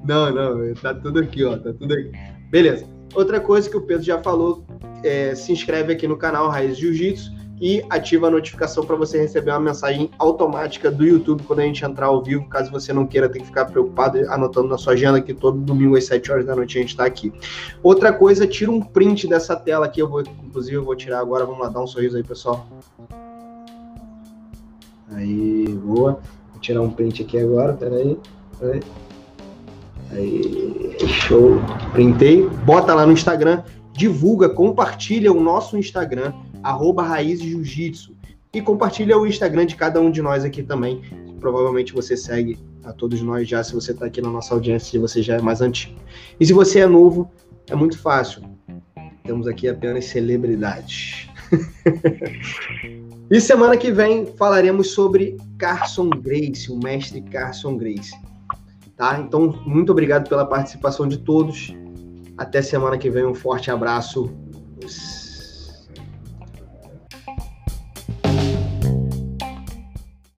Não, não, tá tudo aqui, ó. Tá tudo aqui. Beleza. Outra coisa que o Pedro já falou, é, se inscreve aqui no canal Raiz Jiu-Jitsu e ativa a notificação para você receber uma mensagem automática do YouTube quando a gente entrar ao vivo, caso você não queira ter que ficar preocupado anotando na sua agenda que todo domingo às 7 horas da noite a gente está aqui. Outra coisa, tira um print dessa tela aqui, eu vou, inclusive, eu vou tirar agora, vamos lá, dar um sorriso aí, pessoal. Aí, boa. Vou tirar um print aqui agora, peraí. peraí. Aí, show. Printei, bota lá no Instagram, divulga, compartilha o nosso Instagram, arroba Raiz Jiu-Jitsu. E compartilha o Instagram de cada um de nós aqui também. Provavelmente você segue a todos nós já, se você está aqui na nossa audiência, se você já é mais antigo. E se você é novo, é muito fácil. Temos aqui apenas celebridades. e semana que vem falaremos sobre Carson Grace, o mestre Carson Grace. Tá? Então, muito obrigado pela participação de todos. Até semana que vem, um forte abraço.